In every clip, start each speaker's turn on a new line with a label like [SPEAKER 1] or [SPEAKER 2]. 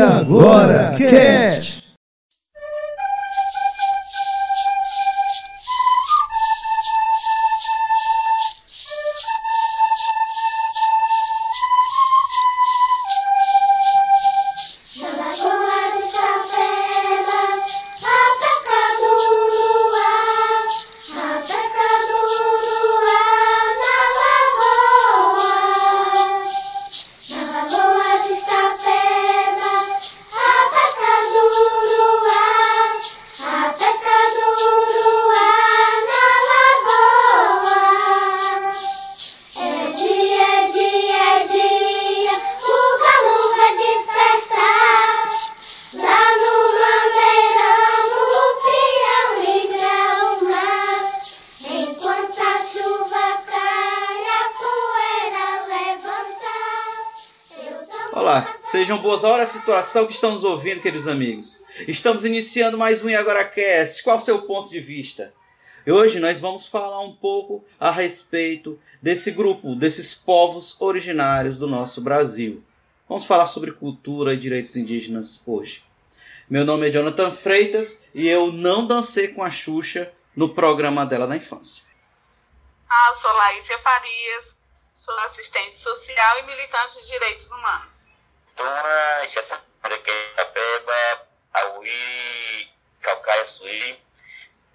[SPEAKER 1] agora, Cast!
[SPEAKER 2] Situação que estamos ouvindo, queridos amigos. Estamos iniciando mais um Agora Cast. Qual o seu ponto de vista? E hoje nós vamos falar um pouco a respeito desse grupo, desses povos originários do nosso Brasil. Vamos falar sobre cultura e direitos indígenas hoje. Meu nome é Jonathan Freitas e eu não dancei com a Xuxa no programa dela na infância.
[SPEAKER 3] Ah, eu sou Laísia Farias, sou assistente social e militante de direitos humanos.
[SPEAKER 4] Tuna, Jaçandureque, Suí,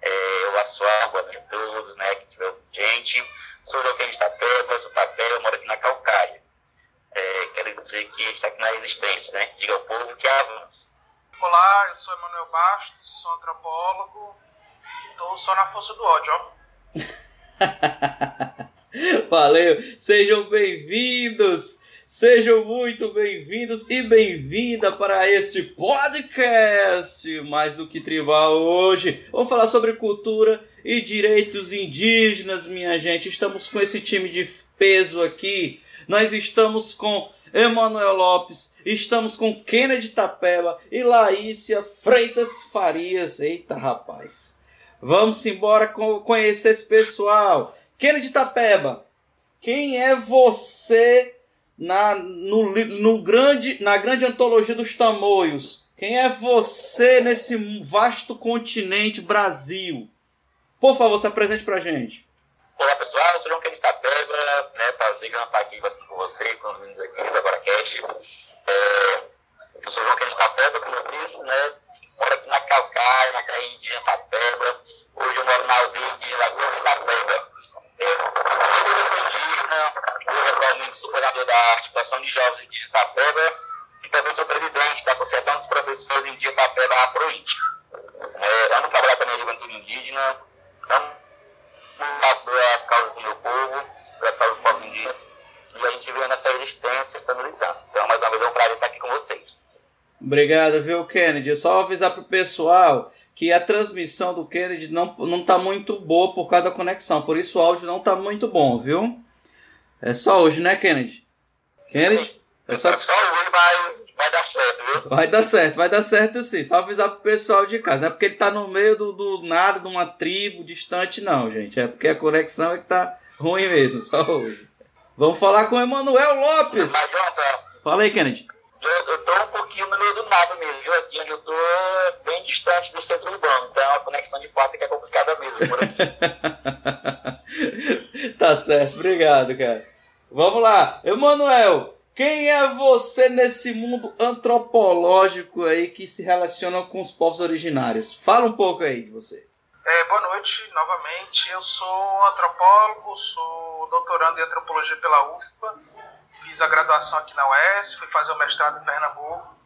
[SPEAKER 4] é, o Atsuá, boa noite a todos, né, que tiver gente. Sou Joaquim de Itapeba, sou papel, moro aqui na Calcaia. É, quero dizer que a gente está aqui na resistência, né? Diga ao povo que avança.
[SPEAKER 5] Olá, eu sou Emanuel Bastos, sou antropólogo, estou só na força do ódio, ó.
[SPEAKER 2] Valeu, sejam bem-vindos Sejam muito bem-vindos e bem-vinda para este podcast mais do que tribal hoje. Vamos falar sobre cultura e direitos indígenas, minha gente. Estamos com esse time de peso aqui. Nós estamos com Emanuel Lopes, estamos com Kennedy Tapeba e Laícia Freitas Farias. Eita, rapaz. Vamos embora conhecer esse pessoal. Kennedy Tapeba, quem é você na, no, no grande, na grande antologia dos tamoios. Quem é você nesse vasto continente Brasil? Por favor, se apresente pra gente.
[SPEAKER 4] Olá pessoal, eu sou João Kennedy Tapeba, né, prazer eu estar aqui conversando com você, com os meninos aqui do AgoraCast. É, eu sou João Kennedy Tapeba, como eu disse, né, moro aqui na Calcaia, na terra indígena Tapeba. Hoje eu moro na aldeia de Lagoa de Tapeba. É, eu sou indígena, eu atualmente sou coordenador da Articulação de Jovens de Itapeba e também sou presidente da Associação dos Professores de Itapeba Afroíndia. É, amo trabalhar com a minha juventude indígena, amo as causas do meu povo, as causas dos povos indígenas, e a gente vê nessa resistência, essa militância. Então, mais uma vez, é um prazer estar aqui com vocês.
[SPEAKER 2] Obrigado, viu, Kennedy? Só avisar pro pessoal que a transmissão do Kennedy não, não tá muito boa por causa da conexão. Por isso o áudio não tá muito bom, viu? É só hoje, né, Kennedy? Kennedy?
[SPEAKER 4] É só, é só hoje, mas vai dar certo, viu?
[SPEAKER 2] Vai dar certo, vai dar certo sim. Só avisar pro pessoal de casa. Não é porque ele tá no meio do, do nada, de uma tribo distante, não, gente. É porque a conexão é que tá ruim mesmo, só hoje. Vamos falar com o Emanuel Lopes. Fala aí, Kennedy.
[SPEAKER 4] Eu, eu tô um pouquinho no meio do nada mesmo, viu? Aqui onde eu tô bem distante do centro urbano, então a conexão de fato é que é complicada mesmo por aqui.
[SPEAKER 2] tá certo, obrigado, cara. Vamos lá, Emanuel, quem é você nesse mundo antropológico aí que se relaciona com os povos originários? Fala um pouco aí de você.
[SPEAKER 5] É, boa noite, novamente. Eu sou antropólogo, sou doutorando em antropologia pela UFPA fiz a graduação aqui na UES, fui fazer o mestrado em Pernambuco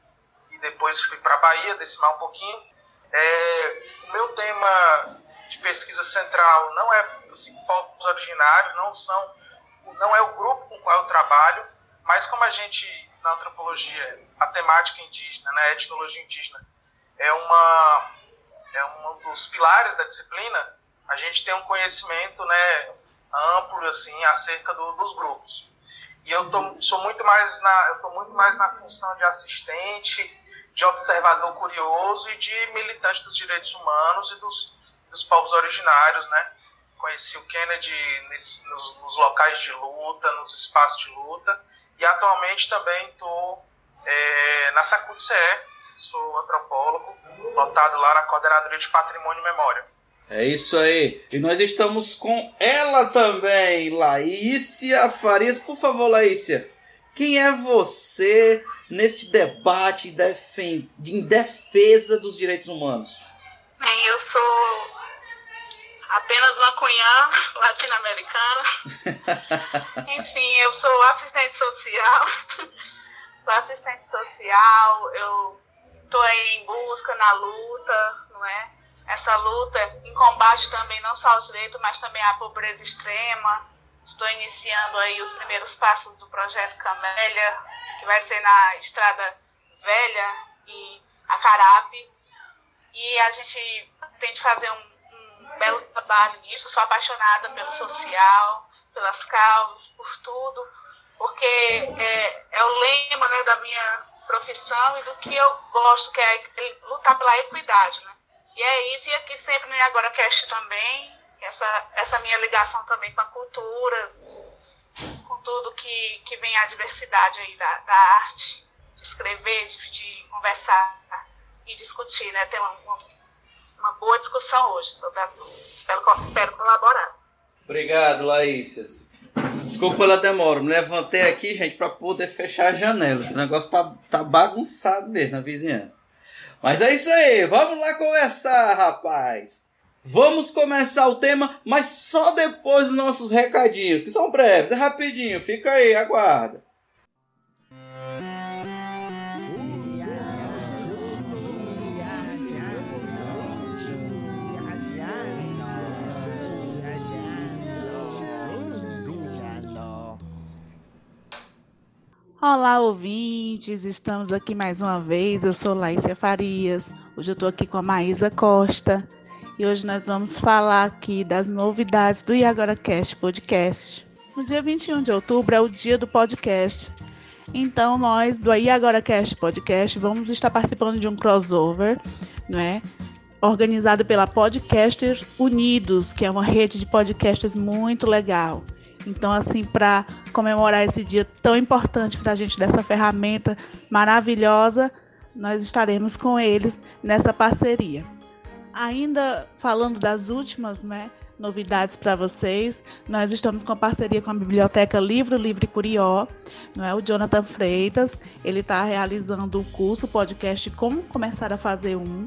[SPEAKER 5] e depois fui para a Bahia, decimar um pouquinho. É, o meu tema de pesquisa central não é assim, povos originários, não são, não é o grupo com o qual eu trabalho, mas como a gente na antropologia, a temática indígena, né, a etnologia indígena é uma é um dos pilares da disciplina, a gente tem um conhecimento, né, amplo assim acerca do, dos grupos. E eu tô, sou muito mais na, eu tô muito mais na função de assistente, de observador curioso e de militante dos direitos humanos e dos, dos povos originários, né? Conheci o Kennedy nesse, nos, nos, locais de luta, nos espaços de luta, e atualmente também estou é, na CE, sou antropólogo, lotado lá na Coordenadoria de Patrimônio e Memória.
[SPEAKER 2] É isso aí. E nós estamos com ela também, Laícia Farias. Por favor, Laícia, quem é você neste debate em defesa dos direitos humanos?
[SPEAKER 3] Bem, eu sou apenas uma cunhã latino-americana. Enfim, eu sou assistente social. sou assistente social, eu estou em busca, na luta, não é? Essa luta em combate também não só ao direito, mas também à pobreza extrema. Estou iniciando aí os primeiros passos do projeto Camélia, que vai ser na Estrada Velha e Acarape. E a gente tem de fazer um belo trabalho nisso, sou apaixonada pelo social, pelas causas, por tudo, porque é, é o lema né, da minha profissão e do que eu gosto, que é lutar pela equidade. Né? E é isso, e aqui sempre no Agora Cast também, essa, essa minha ligação também com a cultura, com tudo que, que vem a diversidade aí da, da arte, de escrever, de, de conversar e discutir, né? Ter uma, uma uma boa discussão hoje sobre assunto. Espero, espero colaborar.
[SPEAKER 2] Obrigado, Laícias. Desculpa pela demora, me levantei aqui, gente, para poder fechar as janelas. O negócio tá, tá bagunçado mesmo na vizinhança. Mas é isso aí, vamos lá conversar, rapaz. Vamos começar o tema, mas só depois dos nossos recadinhos, que são breves, é rapidinho, fica aí, aguarda.
[SPEAKER 6] Olá, ouvintes! Estamos aqui mais uma vez. Eu sou Laísia Farias. Hoje eu estou aqui com a Maísa Costa e hoje nós vamos falar aqui das novidades do Iagora Cast Podcast. No dia 21 de outubro é o dia do podcast. Então, nós do Iagora Cast Podcast vamos estar participando de um crossover, não é? Organizado pela Podcasters Unidos, que é uma rede de podcasters muito legal. Então, assim, para comemorar esse dia tão importante para a gente, dessa ferramenta maravilhosa, nós estaremos com eles nessa parceria. Ainda falando das últimas, né? novidades para vocês. Nós estamos com parceria com a Biblioteca Livro Livre Curió, não é? O Jonathan Freitas, ele está realizando o curso podcast Como Começar a Fazer Um.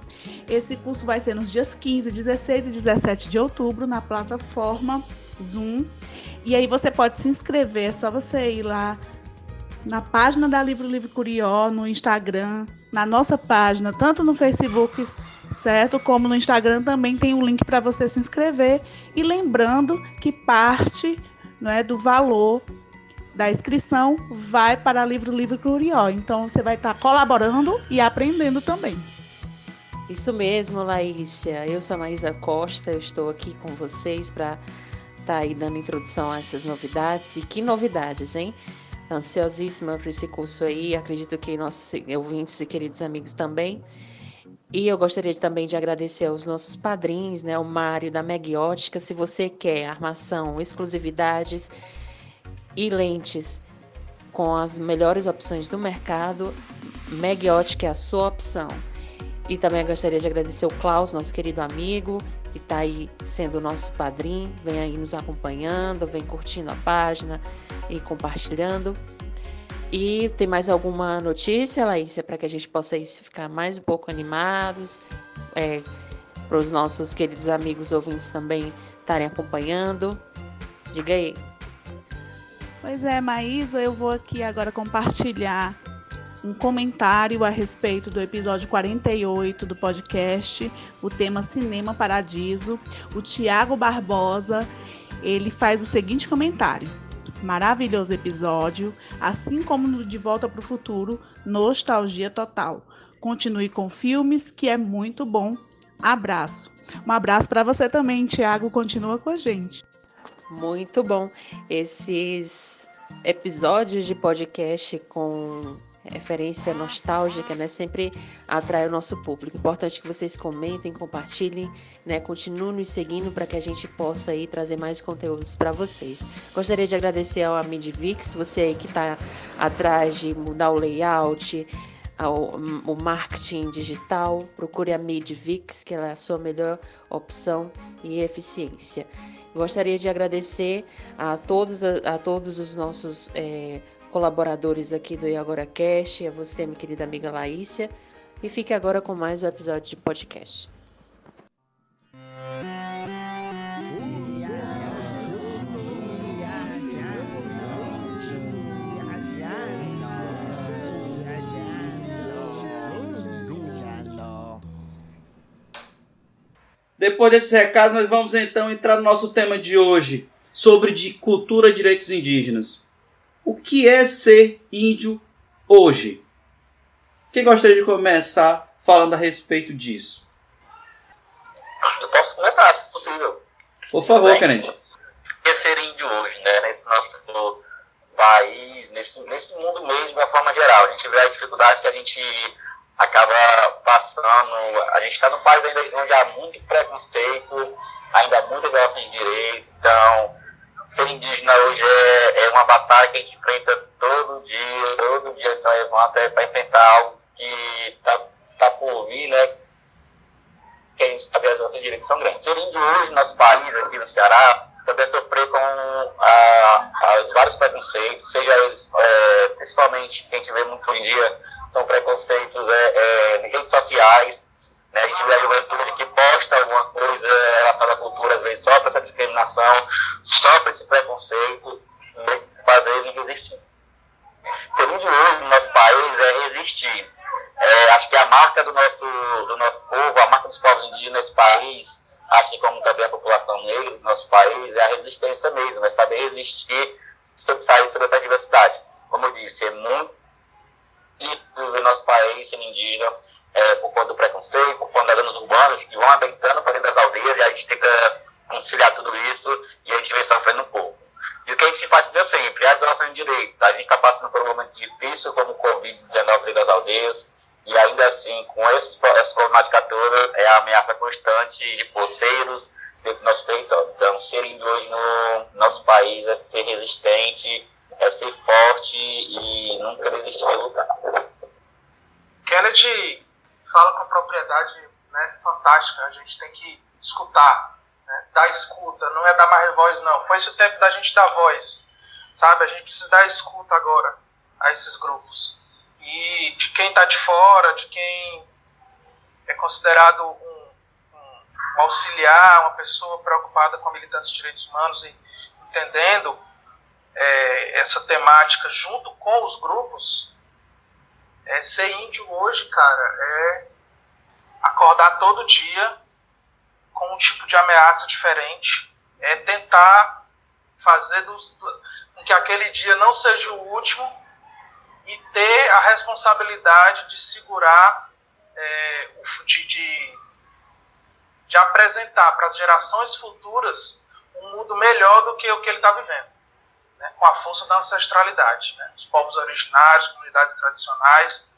[SPEAKER 6] Esse curso vai ser nos dias 15, 16 e 17 de outubro na plataforma Zoom. E aí você pode se inscrever, é só você ir lá na página da Livro Livre Curió, no Instagram, na nossa página, tanto no Facebook, certo? Como no Instagram também tem um link para você se inscrever. E lembrando que parte não é, do valor da inscrição vai para Livro Livre Curió. Então você vai estar colaborando e aprendendo também.
[SPEAKER 7] Isso mesmo, Laícia. Eu sou a Maísa Costa, eu estou aqui com vocês para tá aí dando introdução a essas novidades. E que novidades, hein? Ansiosíssima para esse curso aí. Acredito que nossos ouvintes e queridos amigos também. E eu gostaria também de agradecer aos nossos padrinhos, né? O Mário da Megiótica. Se você quer armação, exclusividades e lentes com as melhores opções do mercado, Megiótica é a sua opção. E também gostaria de agradecer o Klaus, nosso querido amigo, que está aí sendo o nosso padrinho, vem aí nos acompanhando, vem curtindo a página e compartilhando. E tem mais alguma notícia, Laísa, para que a gente possa aí ficar mais um pouco animados, é, para os nossos queridos amigos ouvintes também estarem acompanhando? Diga aí.
[SPEAKER 6] Pois é, Maísa, eu vou aqui agora compartilhar um comentário a respeito do episódio 48 do podcast, o tema Cinema Paradiso. O Tiago Barbosa, ele faz o seguinte comentário: Maravilhoso episódio, assim como no De Volta para o Futuro, nostalgia total. Continue com filmes, que é muito bom. Abraço. Um abraço para você também, Tiago. Continua com a gente.
[SPEAKER 7] Muito bom. Esses episódios de podcast com referência nostálgica, né, sempre atrai o nosso público. Importante que vocês comentem, compartilhem, né, continuem nos seguindo para que a gente possa aí trazer mais conteúdos para vocês. Gostaria de agradecer ao Amidvix, você aí que está atrás de mudar o layout, ao, o marketing digital, procure a Midvix, que ela é a sua melhor opção e eficiência. Gostaria de agradecer a todos, a, a todos os nossos é, colaboradores aqui do Agora Cast, a você, minha querida amiga Laícia, e fique agora com mais um episódio de podcast.
[SPEAKER 2] Depois desses recados, nós vamos então entrar no nosso tema de hoje, sobre de cultura e direitos indígenas. O que é ser índio hoje? Quem gostaria de começar falando a respeito disso?
[SPEAKER 4] Eu posso começar, se possível.
[SPEAKER 2] Por favor, Kennedy. O
[SPEAKER 4] que é ser índio hoje, né? Nesse nosso país, nesse, nesse mundo mesmo, de uma forma geral. A gente vê a dificuldade que a gente acaba passando. A gente está num país ainda onde há muito preconceito, ainda há muita violação de direitos. Então, ser indígena hoje é, é uma batalha que a gente enfrenta todo dia, todo dia se levanta é para enfrentar algo que está tá por vir, né? Que a gente sabe as de direitos são grandes. Ser índio hoje no nosso país, aqui no Ceará, também sofrer com a, as vários preconceitos, seja eles, é, principalmente, que a gente vê muito em dia, são preconceitos é, é, em redes sociais. Né? A gente vê a juventude que posta alguma coisa relacionada à cultura, às vezes sofre essa discriminação, sofre esse preconceito, fazer ele resistir. Ser de hoje no nosso país é resistir. É, acho que a marca do nosso, do nosso povo, a marca dos povos indígenas nesse país, acho que como também a população negra do nosso país, é a resistência mesmo, é saber resistir, sair sobre essa diversidade. Como eu disse, é muito do nosso país sendo indígena é, por conta do preconceito, por conta das zonas urbanas que vão adentrando para dentro das aldeias e a gente tenta conciliar tudo isso e a gente vem sofrendo um pouco. E o que a gente enfatiza sempre é a violação de direitos. A gente está passando por um momento difícil como o Covid-19 das aldeias e ainda assim, com esse, essa problemática toda, é a ameaça constante de poceiros dentro do nosso território. Então, ser índio hoje no nosso país é ser resistente é ser forte e nunca desistir de lutar.
[SPEAKER 5] Kennedy fala com propriedade né, fantástica, a gente tem que escutar, né, dar escuta, não é dar mais voz não, foi esse o tempo da gente dar voz, sabe, a gente precisa dar escuta agora a esses grupos, e de quem está de fora, de quem é considerado um, um, um auxiliar, uma pessoa preocupada com a militância de direitos humanos e entendendo é, essa temática junto com os grupos, é, ser índio hoje, cara, é acordar todo dia com um tipo de ameaça diferente, é tentar fazer dos, com que aquele dia não seja o último e ter a responsabilidade de segurar, é, de, de, de apresentar para as gerações futuras um mundo melhor do que o que ele está vivendo né, com a força da ancestralidade. Né? Os povos originários, comunidades tradicionais,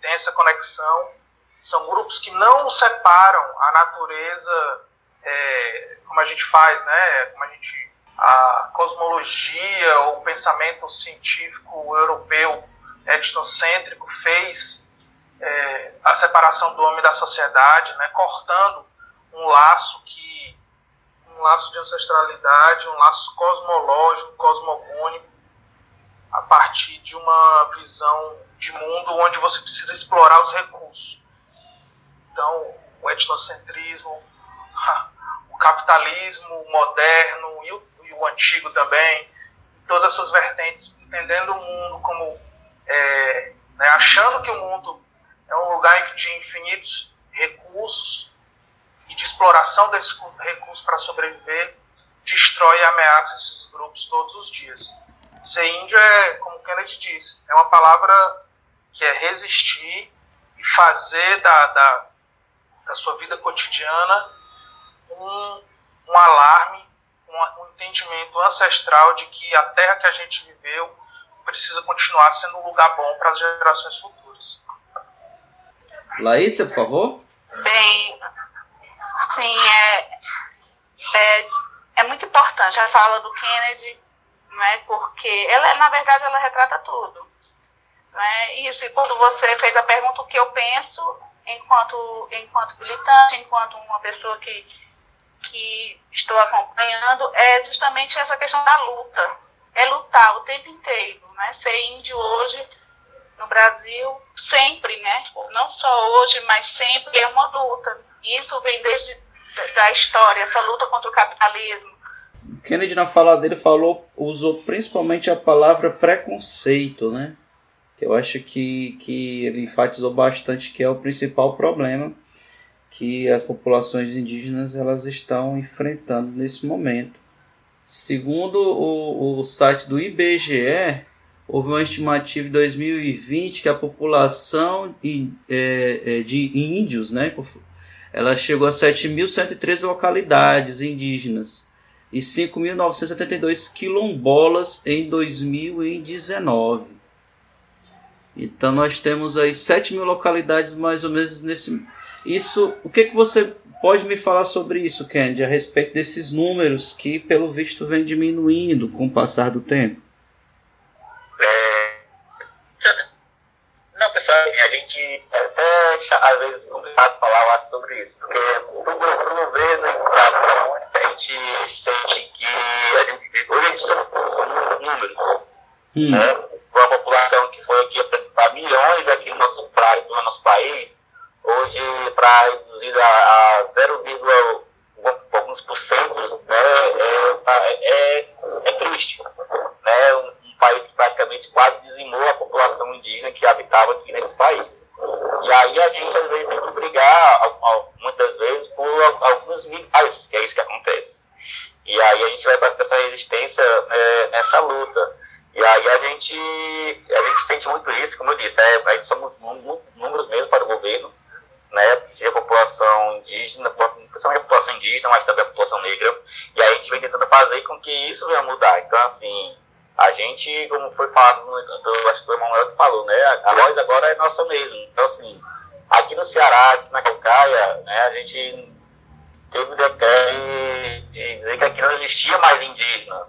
[SPEAKER 5] têm essa conexão. São grupos que não separam a natureza é, como a gente faz, né? Como a gente a cosmologia ou o pensamento científico europeu etnocêntrico fez é, a separação do homem da sociedade, né? Cortando um laço que um laço de ancestralidade, um laço cosmológico, cosmogônico, a partir de uma visão de mundo onde você precisa explorar os recursos. Então, o etnocentrismo, o capitalismo moderno e o, e o antigo também, todas as suas vertentes, entendendo o mundo como. É, né, achando que o mundo é um lugar de infinitos recursos e de exploração desse recurso para sobreviver, destrói e ameaça esses grupos todos os dias. Ser índio é, como Kennedy disse, é uma palavra que é resistir e fazer da, da, da sua vida cotidiana um, um alarme, um, um entendimento ancestral de que a terra que a gente viveu precisa continuar sendo um lugar bom para as gerações futuras.
[SPEAKER 2] Laísa, por favor.
[SPEAKER 3] Bem, sim, é, é, é muito importante a fala do Kennedy, não é? porque ela, na verdade, ela retrata tudo. Não é? Isso, e quando você fez a pergunta, o que eu penso enquanto, enquanto militante, enquanto uma pessoa que, que estou acompanhando, é justamente essa questão da luta. É lutar o tempo inteiro. Né? Ser índio hoje no Brasil, sempre, né? não só hoje, mas sempre é uma luta. E isso vem desde da história, essa luta contra o capitalismo.
[SPEAKER 2] Kennedy na fala dele falou, usou principalmente a palavra preconceito, né? Eu acho que, que ele enfatizou bastante que é o principal problema que as populações indígenas elas estão enfrentando nesse momento. Segundo o, o site do IBGE, houve uma estimativa em 2020 que a população é, é, de índios, né, ela chegou a 7.113 localidades indígenas e 5.972 quilombolas em 2019. Então nós temos aí 7 mil localidades mais ou menos nesse. Isso, o que, que você pode me falar sobre isso, Kennedy, a respeito desses números que, pelo visto, vem diminuindo com o passar do tempo?
[SPEAKER 4] É... Não, pessoal, a gente até às vezes complicado falar sobre isso, porque o governo a gente sente que a gente, hoje a gente são números, hum. né? uma população que foi aqui para milhões aqui no nosso, pra, no nosso país, hoje para reduzir a, a 0, alguns por cento, né, é, é, é triste. Né, um, país praticamente quase dizimou a população indígena que habitava aqui nesse país. E aí a gente às vezes tem que brigar, muitas vezes, por alguns milhares, que é isso que acontece. E aí a gente vai para essa resistência né, nessa luta. E aí a gente, a gente sente muito isso, como eu disse, né? a gente somos números mesmo para o governo, né? Se a população indígena, principalmente a população indígena, mas também a população negra, e aí a gente vem tentando fazer com que isso venha mudar. Então, assim, a gente, como foi falado, no, acho que o Emanuel que falou, né? A voz agora é nossa mesmo. Então, assim, aqui no Ceará, aqui na Calcaia, né? A gente teve o decreto de dizer que aqui não existia mais indígena.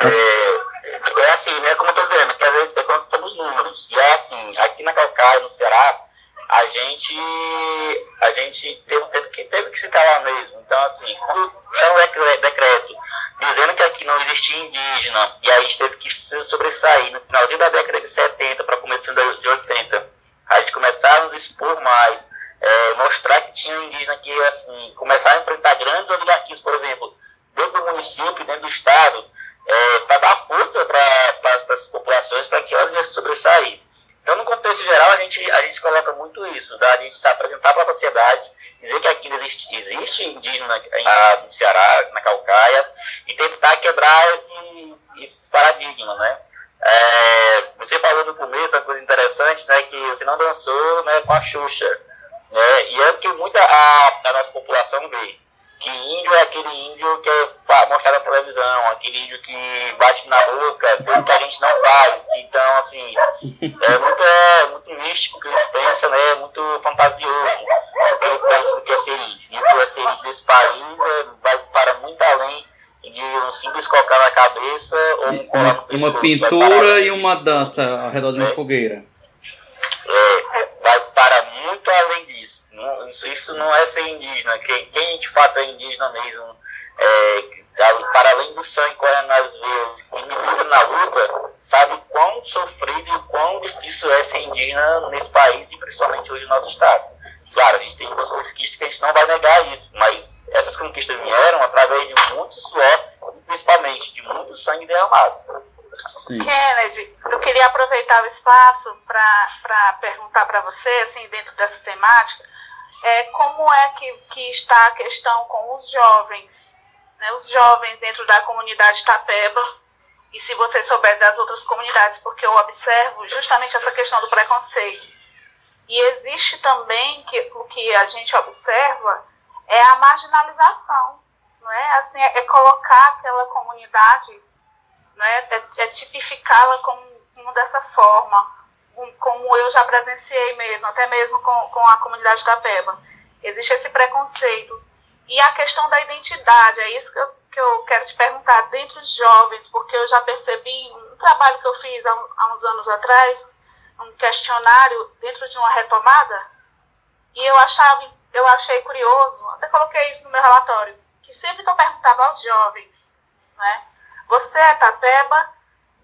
[SPEAKER 4] É, é assim, né? Como eu tô dizendo, que às vezes é somos números. E é assim, aqui na Calcaia, no Ceará, a gente, a gente teve, teve, que, teve que se calar mesmo. Então, assim, quando é um decreto dizendo que aqui não existia indígena, e aí a gente teve que sobressair no finalzinho da década de 70 para começo de 80, a gente começar a nos expor mais, é, mostrar que tinha indígena que, assim, começar a enfrentar grandes oligarquias, por exemplo, dentro do município, dentro do estado, é, para dar força para essas populações para que elas se sobressair. Então, no contexto geral, a gente, a gente coloca muito isso, da gente se apresentar para a sociedade, dizer que aqui existe, existe indígena no Ceará, na Calcaia, e tentar quebrar esses, esses paradigmas, né? É, você falou no começo uma coisa interessante, né, que você não dançou né, com a Xuxa, né, e é o que muita a, a nossa população vê que índio é aquele índio que é mostrado na televisão, aquele índio que bate na boca, coisa que a gente não faz. Então, assim, é muito, é muito místico que eles pensam, né? É muito fantasioso o que eles pensam que é ser índio. E o que é ser índio nesse país é, vai para muito além de um simples colocar na cabeça ou um colar no
[SPEAKER 2] pescoço. Uma pintura e uma dança ao redor de uma é. fogueira.
[SPEAKER 4] É, vai para muito disso. Não, isso não é ser indígena. Quem, quem de fato é indígena mesmo, é, para além do sangue correndo nas veias e milita na luta, sabe quão sofrido e quão difícil é ser indígena nesse país e principalmente hoje no nosso estado. Claro, a gente tem muitas conquistas que a gente não vai negar isso, mas essas conquistas vieram através de muito suor e principalmente de muito sangue derramado.
[SPEAKER 3] Sim. Kennedy, eu queria aproveitar o espaço para perguntar para você, assim, dentro dessa temática, é, como é que, que está a questão com os jovens, né, os jovens dentro da comunidade Tapeba, e se você souber das outras comunidades, porque eu observo justamente essa questão do preconceito. E existe também, que, o que a gente observa, é a marginalização, não é? Assim, é, é colocar aquela comunidade né, é, é tipificá-la como, racismo dessa forma, como eu já presenciei mesmo, até mesmo com, com a comunidade da Peba. Existe esse preconceito. E a questão da identidade, é isso que eu, que eu quero te perguntar, dentro dos jovens, porque eu já percebi um trabalho que eu fiz há, há uns anos atrás, um questionário dentro de uma retomada, e eu achava, eu achei curioso, até coloquei isso no meu relatório, que sempre que eu perguntava aos jovens, né, você é Tapeba?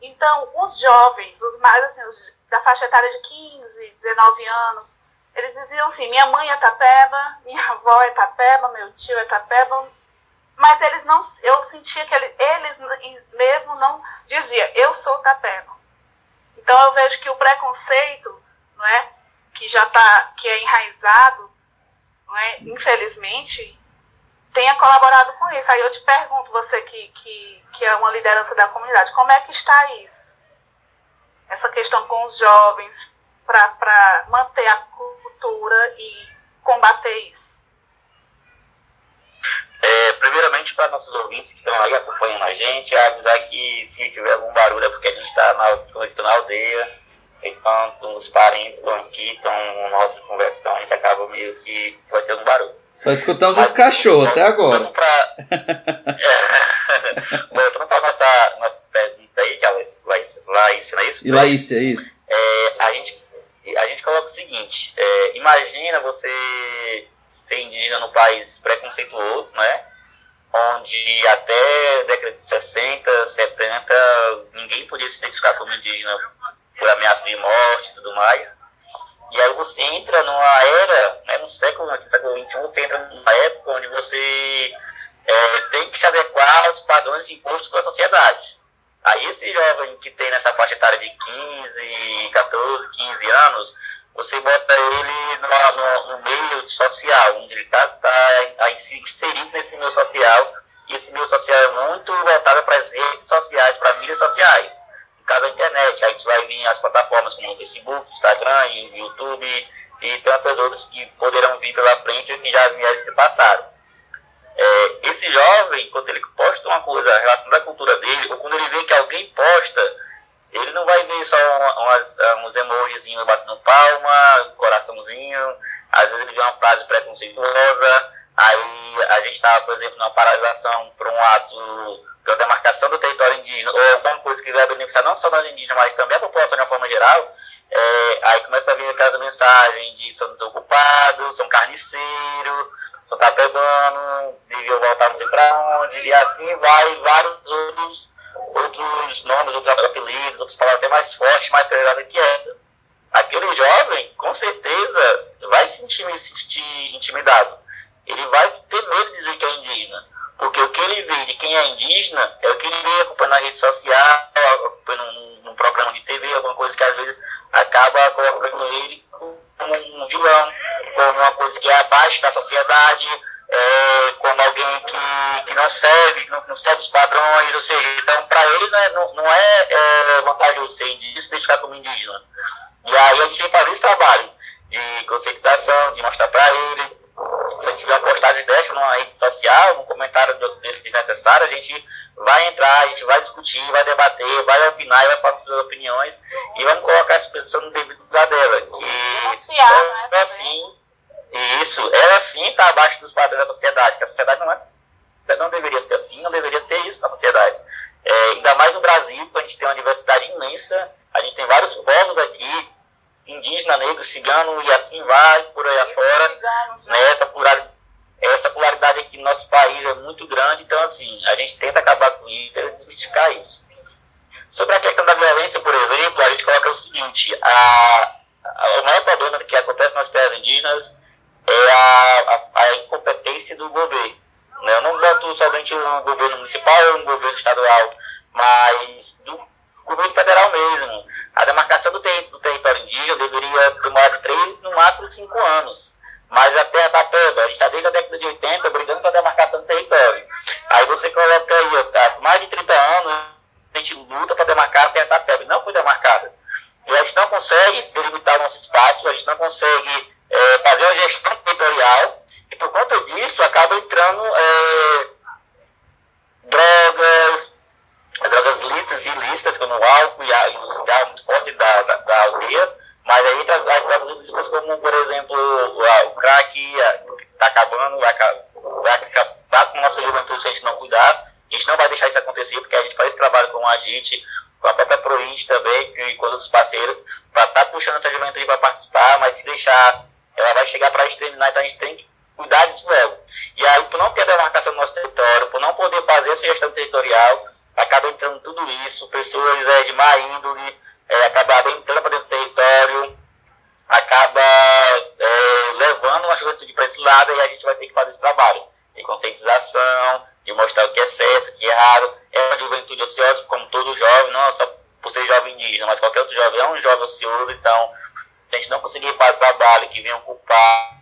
[SPEAKER 3] Então, os jovens, os mais assim, os da faixa etária de 15, 19 anos, eles diziam assim: minha mãe é Tapeba, minha avó é Tapeba, meu tio é Tapeba, mas eles não, eu sentia que ele, eles mesmo não diziam: eu sou Tapeba. Então eu vejo que o preconceito, não é, que já tá, que é enraizado, não é, infelizmente, tenha colaborado com isso. Aí eu te pergunto, você que, que, que é uma liderança da comunidade, como é que está isso? Essa questão com os jovens, para manter a cultura e combater isso?
[SPEAKER 4] É, primeiramente, para nossos ouvintes que estão aí acompanhando a gente, avisar que se tiver algum barulho é porque a gente está na, na aldeia, enquanto os parentes estão aqui, estão no hora de conversa, então a gente acaba meio que vai ter um barulho.
[SPEAKER 2] Só escutamos os cachorros até agora.
[SPEAKER 4] Pra... é. Voltando para nossa, nossa pergunta aí, que é a Laís, não é isso?
[SPEAKER 2] E Laís, é isso.
[SPEAKER 4] É, a gente a gente coloca o seguinte: é, imagina você ser indígena no país preconceituoso, né? Onde até década de 60, 70, ninguém podia se identificar como indígena por ameaça de morte e tudo mais. E aí você entra numa era, né, no século, XXI, você entra numa época onde você é, tem que se adequar aos padrões impostos pela sociedade. Aí esse jovem que tem nessa faixa etária de 15, 14, 15 anos, você bota ele no, no, no meio social, onde ele está tá, tá inserido nesse meio social, e esse meio social é muito voltado para as redes sociais, para mídias sociais, caso da internet. Aí vai vir as plataformas como o Facebook, Instagram, YouTube e tantas outras que poderão vir pela frente ou que já vieram se passaram. É, esse jovem, quando ele posta uma coisa relacionada à cultura dele, ou quando ele vê que alguém posta, ele não vai ver só umas, uns emojizinhos batendo palma, coraçãozinho, às vezes ele vê uma frase preconceituosa, aí a gente estava, por exemplo, numa paralisação por um ato pela demarcação do território indígena, ou alguma coisa que vai beneficiar não só nós indígenas, mas também a população de uma forma geral, é, aí começa a vir aquelas mensagens de são desocupados, são carniceiros, são tapebano, deviam voltar não sei para onde, e assim vai vários outros, outros nomes, outros apelidos, outras palavras até mais fortes, mais pesadas que essa. Aquele jovem, com certeza, vai se sentir intimidado. Ele vai ter medo de dizer que é indígena. Porque o que ele vê de quem é indígena é o que ele vê acompanhando na rede social, num, num programa de TV, alguma coisa que às vezes acaba colocando ele como um vilão, como uma coisa que é abaixo da sociedade, é, como alguém que, que não serve, não, não serve os padrões, ou seja, então para ele não é, não, não é, é vantajoso ser indígena, se como indígena. E aí a gente tem que fazer esse trabalho de conscientização, de mostrar para ele se a gente tiver uma postagem dessa numa rede social, um comentário desse desnecessário, a gente vai entrar, a gente vai discutir, vai debater, vai opinar, vai falar suas opiniões e vamos colocar essa pessoa no devido lugar dela. Que
[SPEAKER 3] ela,
[SPEAKER 4] é assim, isso, ela sim está abaixo dos padrões da sociedade, que a sociedade não, é, não deveria ser assim, não deveria ter isso na sociedade. É, ainda mais no Brasil, que a gente tem uma diversidade imensa, a gente tem vários povos aqui, indígena, negro, cigano e assim vai, por aí afora. Né? Essa, pluralidade, essa polaridade aqui no nosso país é muito grande, então assim, a gente tenta acabar com isso, tenta desmistificar isso. Sobre a questão da violência, por exemplo, a gente coloca o seguinte, a, a, o maior problema que acontece nas terras indígenas é a, a, a incompetência do governo. Né? Eu não boto somente o governo municipal ou o governo estadual, mas do governo federal mesmo. A demarcação do, ter, do território indígena deveria demorar de três, no máximo cinco anos. Mas a Tapeba, a gente está desde a década de 80 brigando pela demarcação do território. Aí você coloca aí, tá, mais de 30 anos, a gente luta para demarcar a Tapeba, e não foi demarcada. E a gente não consegue delimitar o nosso espaço, a gente não consegue é, fazer uma gestão territorial, e por conta disso acaba entrando é, drogas, drogas listas e ilícitas, como o álcool e, a, e o cigarro muito forte da, da, da aldeia, mas aí as, as drogas ilícitas como, por exemplo, o, o crack está acabando, vai, acabar com a nossa juventude se a gente não cuidar, a gente não vai deixar isso acontecer, porque a gente faz esse trabalho com a gente, com a própria Proint também, e com outros parceiros, para estar tá puxando essa juventude para participar, mas se deixar, ela vai chegar para exterminar, então a gente tem que cuidar disso logo. E aí, por não ter demarcação do nosso território, por não poder fazer essa gestão territorial, acaba entrando tudo isso, pessoas é, de má índole, é, acaba entrando para dentro do território, acaba é, levando uma juventude para esse lado e a gente vai ter que fazer esse trabalho de conscientização, de mostrar o que é certo, o que é errado. É uma juventude ociosa, como todo jovem, não só por ser jovem indígena, mas qualquer outro jovem é um jovem ocioso, então, se a gente não conseguir para o trabalho que venham ocupar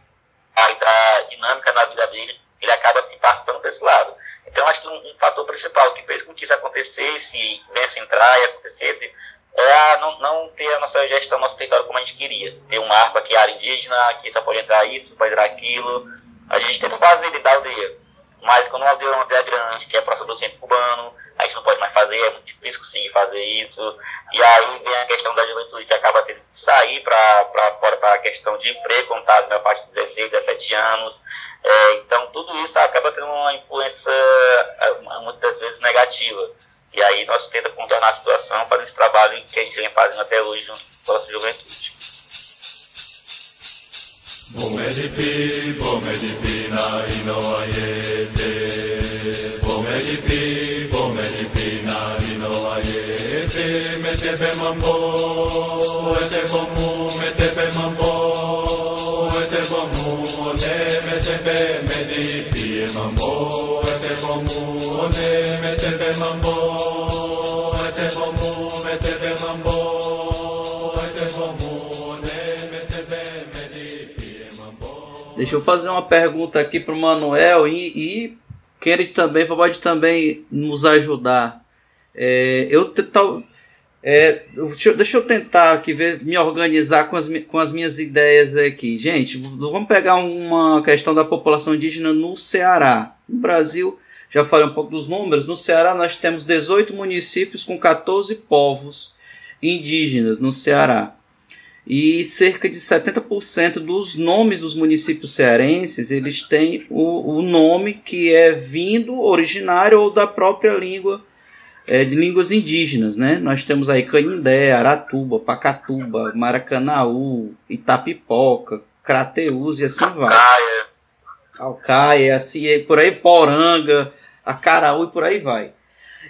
[SPEAKER 4] da dinâmica na vida dele, ele acaba se passando para esse lado. Então, acho que um, um, fator principal que fez com que isso acontecesse, viesse entrar e acontecesse, é não, não ter a nossa gestão, nosso território como a gente queria. Ter um marco aqui, área indígena, aqui só pode entrar isso, pode entrar aquilo. A gente tenta fazer da aldeia. Mas quando uma aldeia é grande, que é próxima do centro urbano, a gente não pode mais fazer, é muito difícil conseguir fazer isso. E aí vem a questão da juventude que acaba tendo que sair para a questão de emprego, contato na parte de 16, 17 anos. É, então tudo isso acaba tendo uma influência é, muitas vezes negativa. E aí nós tentamos contornar a situação fazendo esse trabalho que a gente vem fazendo até hoje junto com a nossa juventude. Bomedipi, bomedipi na inoayete Bomedipi, bomedipi na inoayete Metepe mambo, ete bomu, metepe mambo Ete bomu, ne metepe medipi mambo Ete bomu, ne metepe mambo Ete bomu, metepe mambo
[SPEAKER 2] Deixa eu fazer uma pergunta aqui para o Manuel e, e Kennedy também pode também nos ajudar. É, eu tal, é, deixa, deixa, eu tentar aqui ver, me organizar com as, com as minhas ideias aqui. Gente, vamos pegar uma questão da população indígena no Ceará. No Brasil, já falei um pouco dos números. No Ceará, nós temos 18 municípios com 14 povos indígenas no Ceará e cerca de 70% dos nomes dos municípios cearenses eles têm o, o nome que é vindo originário ou da própria língua é, de línguas indígenas, né? Nós temos aí Canindé, Aratuba, Pacatuba, Maracanaú, Itapipoca, Crateús e assim vai. Alcaia, assim, por aí Poranga, Acaraú e por aí vai.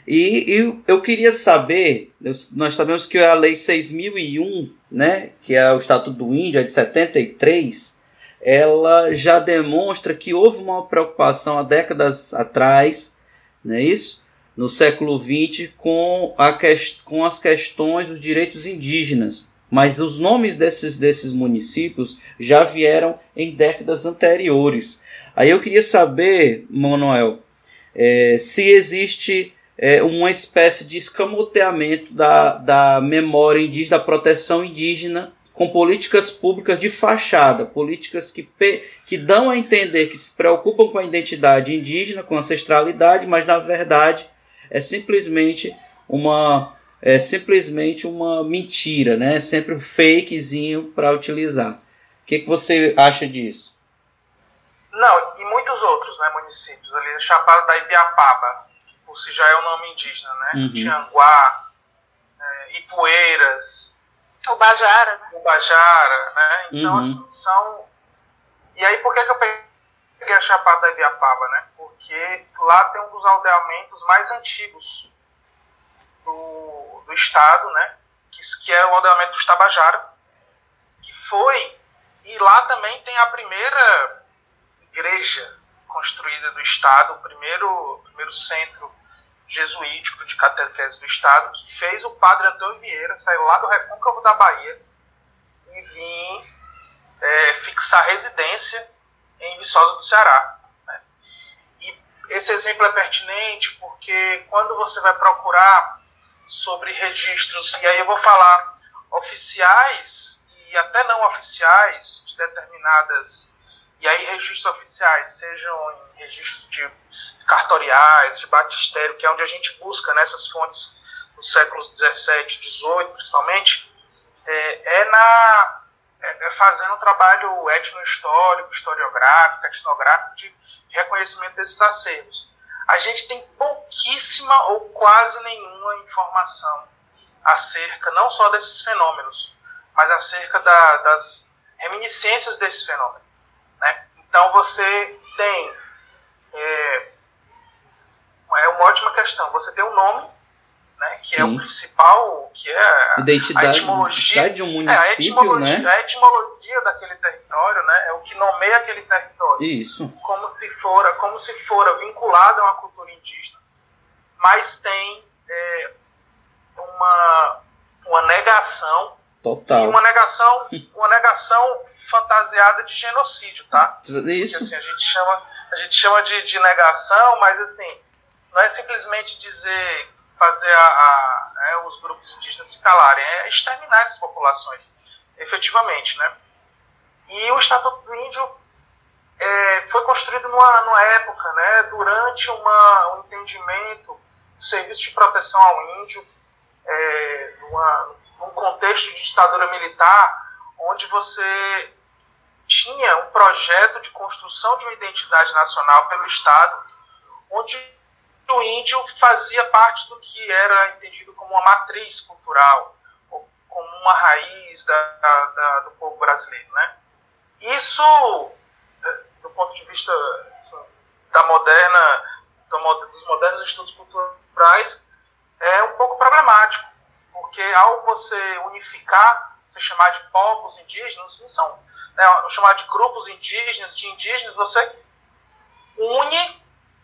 [SPEAKER 2] E, e eu queria saber, nós sabemos que a Lei 6001, né, que é o Estatuto do Índio, é de 73, ela já demonstra que houve uma preocupação há décadas atrás, não é isso? No século XX, com, a com as questões dos direitos indígenas. Mas os nomes desses, desses municípios já vieram em décadas anteriores. Aí eu queria saber, Manuel, é, se existe é, uma espécie de escamoteamento da, da memória indígena, da proteção indígena, com políticas públicas de fachada, políticas que, que dão a entender que se preocupam com a identidade indígena, com a ancestralidade, mas na verdade é simplesmente uma é simplesmente uma mentira, né? Sempre um fakezinho para utilizar. O que, que você acha disso?
[SPEAKER 5] Não, e muitos outros né, municípios ali, Chapada da Ibiapaba, por si já é um nome indígena, né? Uhum. Tianguá, é, Ipueiras.
[SPEAKER 3] O Bajara, né?
[SPEAKER 5] O Bajara, né? Então,
[SPEAKER 2] uhum.
[SPEAKER 5] assim, são... E aí, por que, que eu peguei a Chapada da Ibiapaba, né? Porque lá tem um dos aldeamentos mais antigos do, do estado, né? Que, que é o aldeamento do Tabajara, que foi... E lá também tem a primeira igreja construída do estado, o primeiro, primeiro centro jesuítico de catequese do Estado, que fez o padre Antônio Vieira sair lá do recôncavo da Bahia e vir é, fixar residência em Viçosa do Ceará. Né? E esse exemplo é pertinente porque quando você vai procurar sobre registros, e aí eu vou falar oficiais e até não oficiais de determinadas, e aí registros oficiais, sejam registros de cartoriais, de batistério, que é onde a gente busca nessas né, fontes no século XVII, XVIII, principalmente, é, é na é, é fazendo um trabalho etnohistórico, historiográfico, etnográfico de reconhecimento desses acervos. A gente tem pouquíssima ou quase nenhuma informação acerca não só desses fenômenos, mas acerca da, das reminiscências desse fenômeno. Então você tem é, é uma ótima questão. Você tem um nome, né, que Sim. é o principal, que é
[SPEAKER 2] identidade,
[SPEAKER 5] a etimologia
[SPEAKER 2] de um município, é, a etimologia,
[SPEAKER 5] né? A etimologia daquele território, né, é o que nomeia aquele território.
[SPEAKER 2] Isso.
[SPEAKER 5] Como se fora, como se fora vinculado a uma cultura indígena, mas tem é, uma uma negação
[SPEAKER 2] Total.
[SPEAKER 5] E uma negação, uma negação fantasiada de genocídio, tá?
[SPEAKER 2] Isso.
[SPEAKER 5] Porque, assim, a gente chama, a gente chama de, de negação, mas assim, não é simplesmente dizer fazer a, a né, os grupos indígenas se calarem, é exterminar essas populações, efetivamente, né? E o Estatuto do Índio é, foi construído numa, numa época, né, durante uma, um entendimento do serviço de proteção ao índio, é, numa, num contexto de ditadura militar, onde você tinha um projeto de construção de uma identidade nacional pelo Estado, onde o índio fazia parte do que era entendido como uma matriz cultural, ou como uma raiz da, da, do povo brasileiro. Né? Isso, eh, do ponto de vista assim, da moderna, dos modernos estudos culturais, é um pouco problemático, porque ao você unificar, você chamar de povos indígenas, não são, né, chamar de grupos indígenas, de indígenas, você une,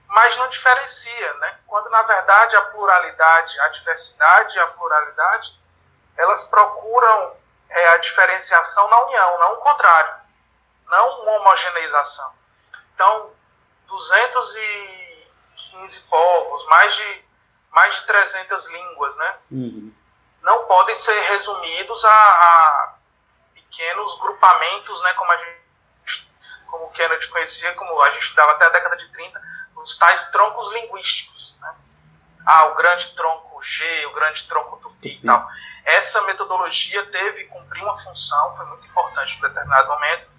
[SPEAKER 5] mas não diferencia, né? Quando na verdade a pluralidade, a diversidade e a pluralidade, elas procuram é, a diferenciação na união, não o contrário, não uma homogeneização. Então, 215 povos, mais de mais de 300 línguas, né?
[SPEAKER 2] Uhum
[SPEAKER 5] não podem ser resumidos a, a pequenos grupamentos, né, como a gente, como o Kennedy conhecia, como a gente estudava até a década de 30, os tais troncos linguísticos. Né? Ah, o grande tronco G, o grande tronco Tupi e tal. Essa metodologia teve cumprir uma função, foi muito importante em determinado momento,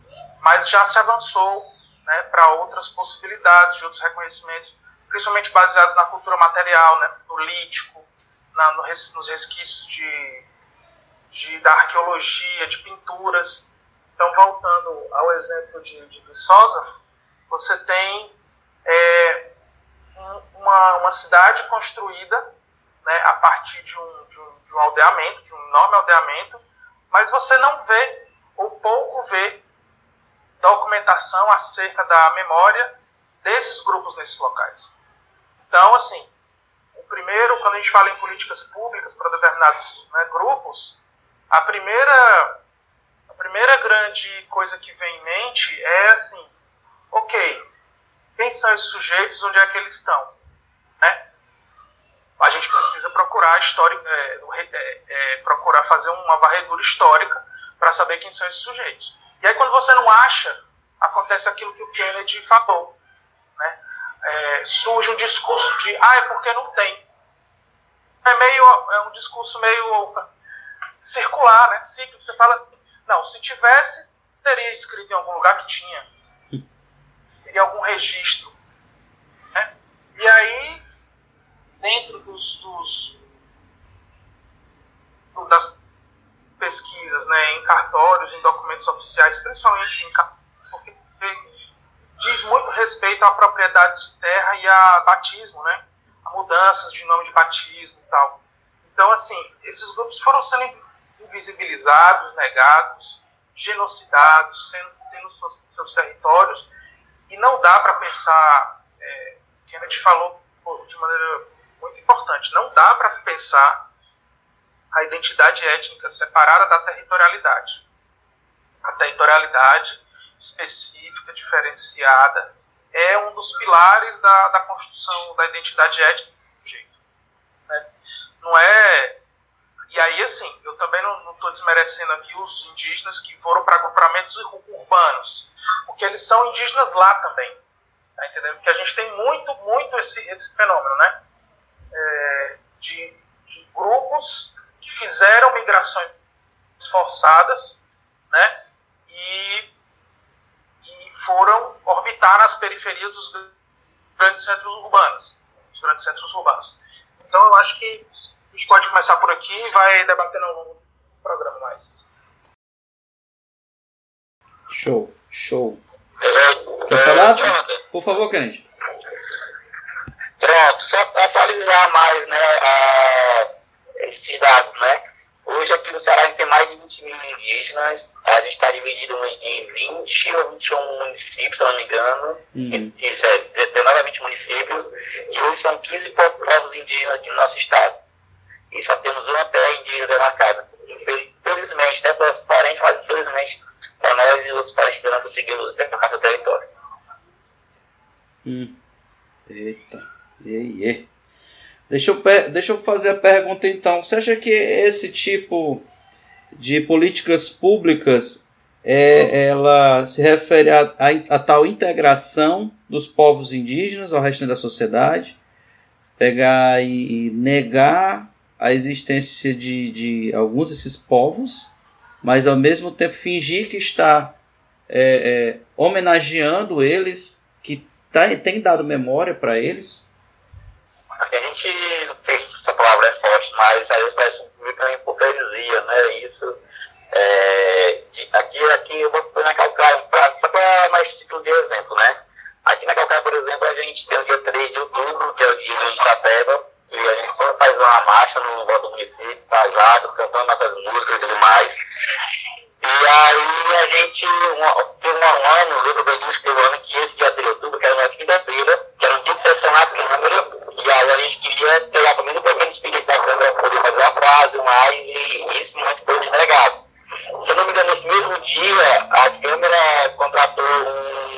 [SPEAKER 5] mas já se avançou né, para outras possibilidades de outros reconhecimentos, principalmente baseados na cultura material, né, no lítico, na, no, nos resquícios de, de, da arqueologia, de pinturas. Então, voltando ao exemplo de, de Viçosa, você tem é, uma, uma cidade construída né, a partir de um, de, um, de um aldeamento, de um enorme aldeamento, mas você não vê, ou pouco vê, documentação acerca da memória desses grupos nesses locais. Então, assim, primeiro, quando a gente fala em políticas públicas para determinados né, grupos, a primeira, a primeira grande coisa que vem em mente é assim, ok, quem são esses sujeitos, onde é que eles estão? Né? A gente precisa procurar, história, é, é, é, procurar fazer uma varredura histórica para saber quem são esses sujeitos. E aí quando você não acha, acontece aquilo que o Kennedy falou é, surge um discurso de ah, é porque não tem. É meio é um discurso meio circular, né? Cíclico. Você fala assim, não, se tivesse, teria escrito em algum lugar que tinha. Teria algum registro. Né? E aí, dentro dos, dos das pesquisas né, em cartórios, em documentos oficiais, principalmente em porque diz muito respeito a propriedades de terra e a batismo, né? A mudanças de nome de batismo e tal. Então, assim, esses grupos foram sendo invisibilizados, negados, genocidados, sendo, tendo seus, seus territórios, e não dá para pensar, é, que a gente falou de maneira muito importante, não dá para pensar a identidade étnica separada da territorialidade. A territorialidade específica, diferenciada, é um dos pilares da, da construção da identidade étnica. Né? Não é. E aí, assim, eu também não estou desmerecendo aqui os indígenas que foram para agrupamentos urbanos, porque eles são indígenas lá também. Tá entendendo? Porque a gente tem muito, muito esse, esse fenômeno, né? É, de, de grupos que fizeram migrações forçadas, né? E, e foram orbitar nas periferias dos grandes centros urbanos, os grandes centros urbanos. Então eu acho que a gente pode começar por aqui e vai debatendo ao longo do programa mais.
[SPEAKER 2] Show, show.
[SPEAKER 4] É,
[SPEAKER 2] Quer
[SPEAKER 4] é,
[SPEAKER 2] falar?
[SPEAKER 4] Jonathan,
[SPEAKER 2] Por favor, Kennedy.
[SPEAKER 4] Pronto, só para atualizar mais né, a, esses dados, né? Hoje aqui no Ceará a gente tem mais de 20 mil indígenas, a gente está dividido em 20 ou 21 municípios, se não me engano.
[SPEAKER 2] Uhum.
[SPEAKER 4] Isso é, 19 a 20 municípios, e hoje são 15 povos indígenas aqui no nosso estado. E só temos uma terra indígena demarcada. Infelizmente, né, para os parentes, mas infelizmente, para nós e outros parentes não conseguimos demarcar seu território.
[SPEAKER 2] Hum. Eita. Deixa eu, deixa eu fazer a pergunta então. Você acha que esse tipo de políticas públicas é, ela se refere a, a, a tal integração dos povos indígenas ao resto da sociedade? Pegar e, e negar a existência de, de alguns desses povos, mas ao mesmo tempo fingir que está é, é, homenageando eles, que tá, tem dado memória para eles?
[SPEAKER 4] A gente, não sei se essa palavra é forte, mas aí parece uma hipocrisia, né? Isso, é, aqui, aqui eu vou pôr na Calcaia, só para mais título de exemplo, né? Aqui na Calcaia, por exemplo, a gente tem o dia 3 de outubro, que é o dia de Itapeba, e a gente sempre faz uma marcha no voto do município, tajado, cantando nossas músicas e tudo mais. E aí a gente, uma, tem um ano, lembro bem disso, o ano que esse dia 3 de outubro, que era uma quinta-feira, que era um dia de sessão na Câmara, e aí a gente queria pegar pelo menos pouquinho de espírito da Câmara poder fazer uma frase, mais, e isso muito foi desnegado. Se eu não me engano, nesse mesmo dia, a Câmara contratou um,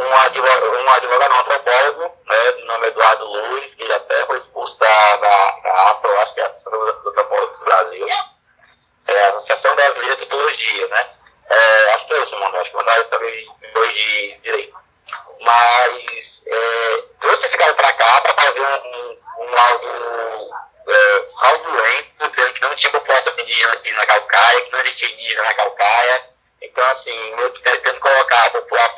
[SPEAKER 4] um advogado, um advogado, antropólogo, né, de nome Eduardo Luiz, que até foi expulso da, da, da APRO, acho que é a Associação dos Antropólogos do Brasil, é, a Associação Brasileira de Antropologia, né? É, acho que é isso, mano. Acho que mandaram também dois de direito. Mas é, trouxe esse cara pra cá pra fazer um, um, um laudo é, fraudulento, dizendo que não tinha população indígena aqui na Calcaia, que não existia indígena na Calcaia. Então, assim, eu tô tentando colocar a população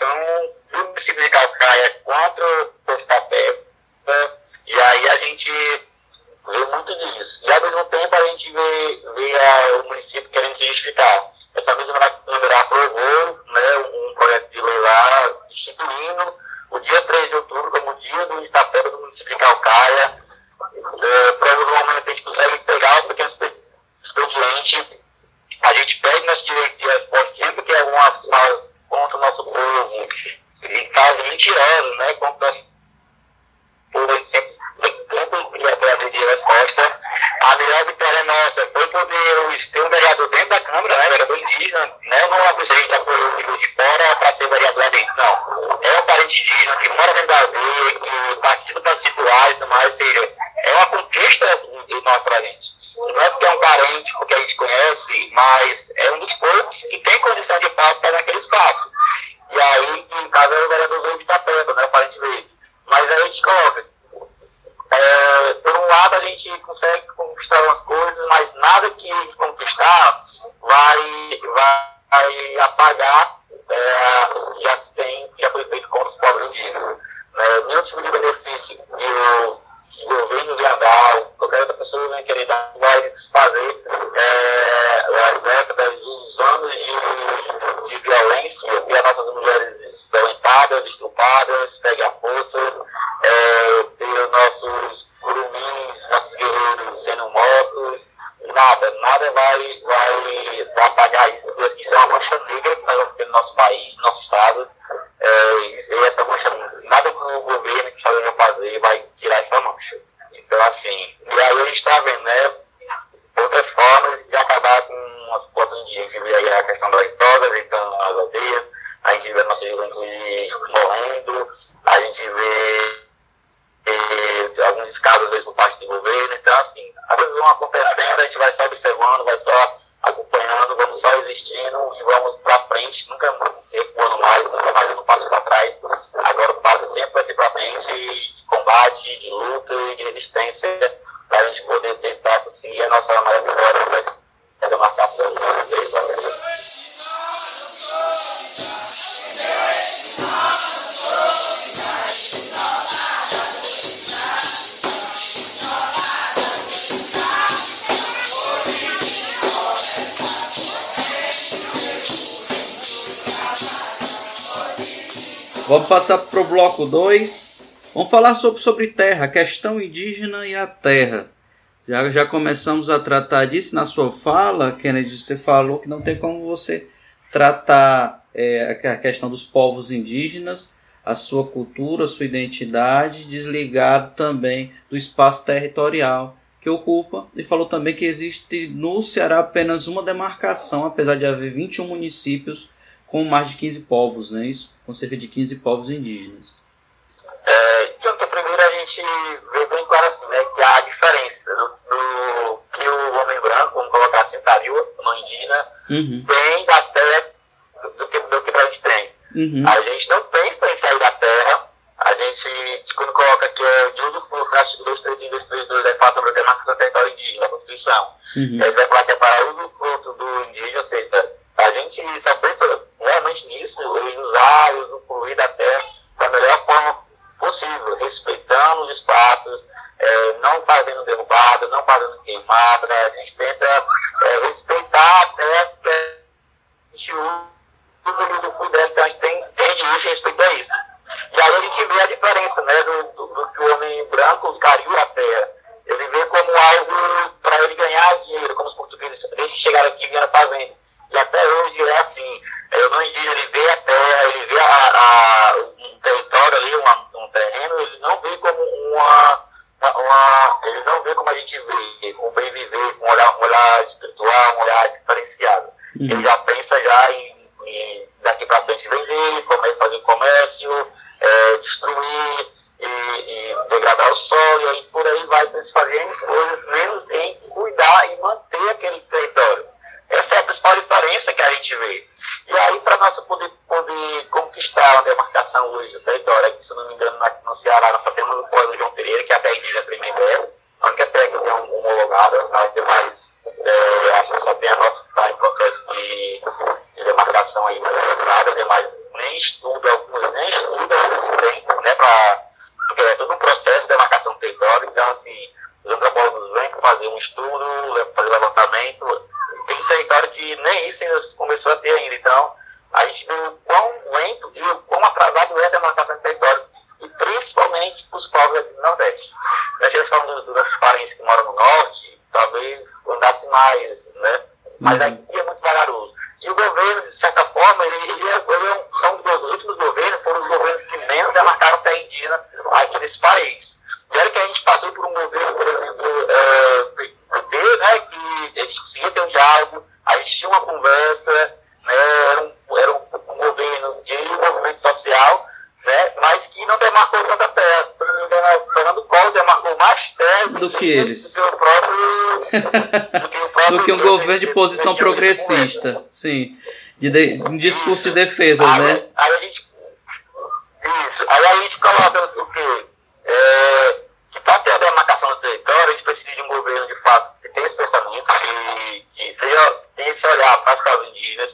[SPEAKER 2] bloco 2. Vamos falar sobre, sobre terra, questão indígena e a terra. Já, já começamos a tratar disso na sua fala, Kennedy. Você falou que não tem como você tratar é, a questão dos povos indígenas, a sua cultura, a sua identidade, desligado também do espaço territorial que ocupa. E falou também que existe no Ceará apenas uma demarcação, apesar de haver 21 municípios com mais de 15 povos, né? Isso, com cerca de 15 povos indígenas.
[SPEAKER 4] É, então, primeiro a gente vê bem claro assim, né, que a diferença do, do que o homem branco, vamos colocar assim, Tariu, no indígena, uhum. tem da terra do que, do que a gente tem. Uhum. A gente não pensa em sair da terra, a gente, quando coloca que é de uso fluxo, artigo 232, é fato sobre a demarcação do território indígena, a Constituição. Uhum. É, vai falar que é para uso fluxo do indígena, ou seja, a gente só pensa realmente nisso, em usar e usufruir da terra da melhor forma possível, respeitando os espaços, é, não fazendo derrubada, não fazendo queimada, né? a gente tenta é, respeitar a terra que a gente usa do puder, então a gente tem, tem direito respeito a isso. E aí a gente vê a diferença né, do, do, do que o homem branco, os cariu a terra. Ele vê como algo para ele ganhar dinheiro, como os portugueses, desde chegar aqui vieram fazendo. E até hoje é assim. Eu não indígena, ele vê a terra, ele vê a, a, um território ali, uma, um terreno, ele não vê como uma, uma, Ele não vê como a gente vê, com bem viver, com um olhar, um olhar espiritual, um olhar diferenciado. Uhum. Ele já pensa já em, em daqui para frente vender, começar a fazer comércio, é, destruir e, e, degradar o solo, e aí por aí vai se fazendo coisas, menos em cuidar e manter aquele território. Essa é a principal diferença que a gente vê. E aí, para nós poder, poder conquistar a demarcação hoje do território, aqui, se não me engano, no Ceará, nós só temos o Polo João Pereira, que é a indígena primeira, a única terra que tem homologada, as demais, é, acho que só tem a nossa que está em processo de, de demarcação aí, mas as demais nem estuda, alguns nem estudam esse tempo, né, pra, porque é todo um processo de demarcação do território, então, assim, os antropólogos vêm fazer um estudo, fazer levantamento, tem território que nem isso ainda começou a ter ainda. Então, a gente viu o quão lento e o quão atrasado é a demarcação de território, e principalmente para os povos aqui do Nordeste. A gente falando dos nossos parentes que moram no Norte, talvez andasse mais, né? Mas uhum. aqui é muito vagaroso. E o governo, de certa forma, ele, ele, é, ele é um, são dos últimos governos, foram os governos que menos demarcaram terra indígena aqui nesse país. E olha que a gente passou por um governo, por exemplo, é, PT, né, que eles ter um diálogo, a gente tinha uma conversa, né, era, um, era um, um governo de movimento social, né, mas que não demarcou tanta terra. Fernando Collor demarcou mais terra
[SPEAKER 2] do que eles.
[SPEAKER 4] Do que o próprio. do que,
[SPEAKER 2] do que um governo de posição progressista. Sim. De, de, um discurso de defesa,
[SPEAKER 4] aí,
[SPEAKER 2] né?
[SPEAKER 4] Aí a gente. Isso. Aí a gente coloca o quê? É, que para ter a demarcação do território, a gente precisa governo de fato que tenha esse pensamento, que, que seja, tenha esse olhar para as causas indígenas,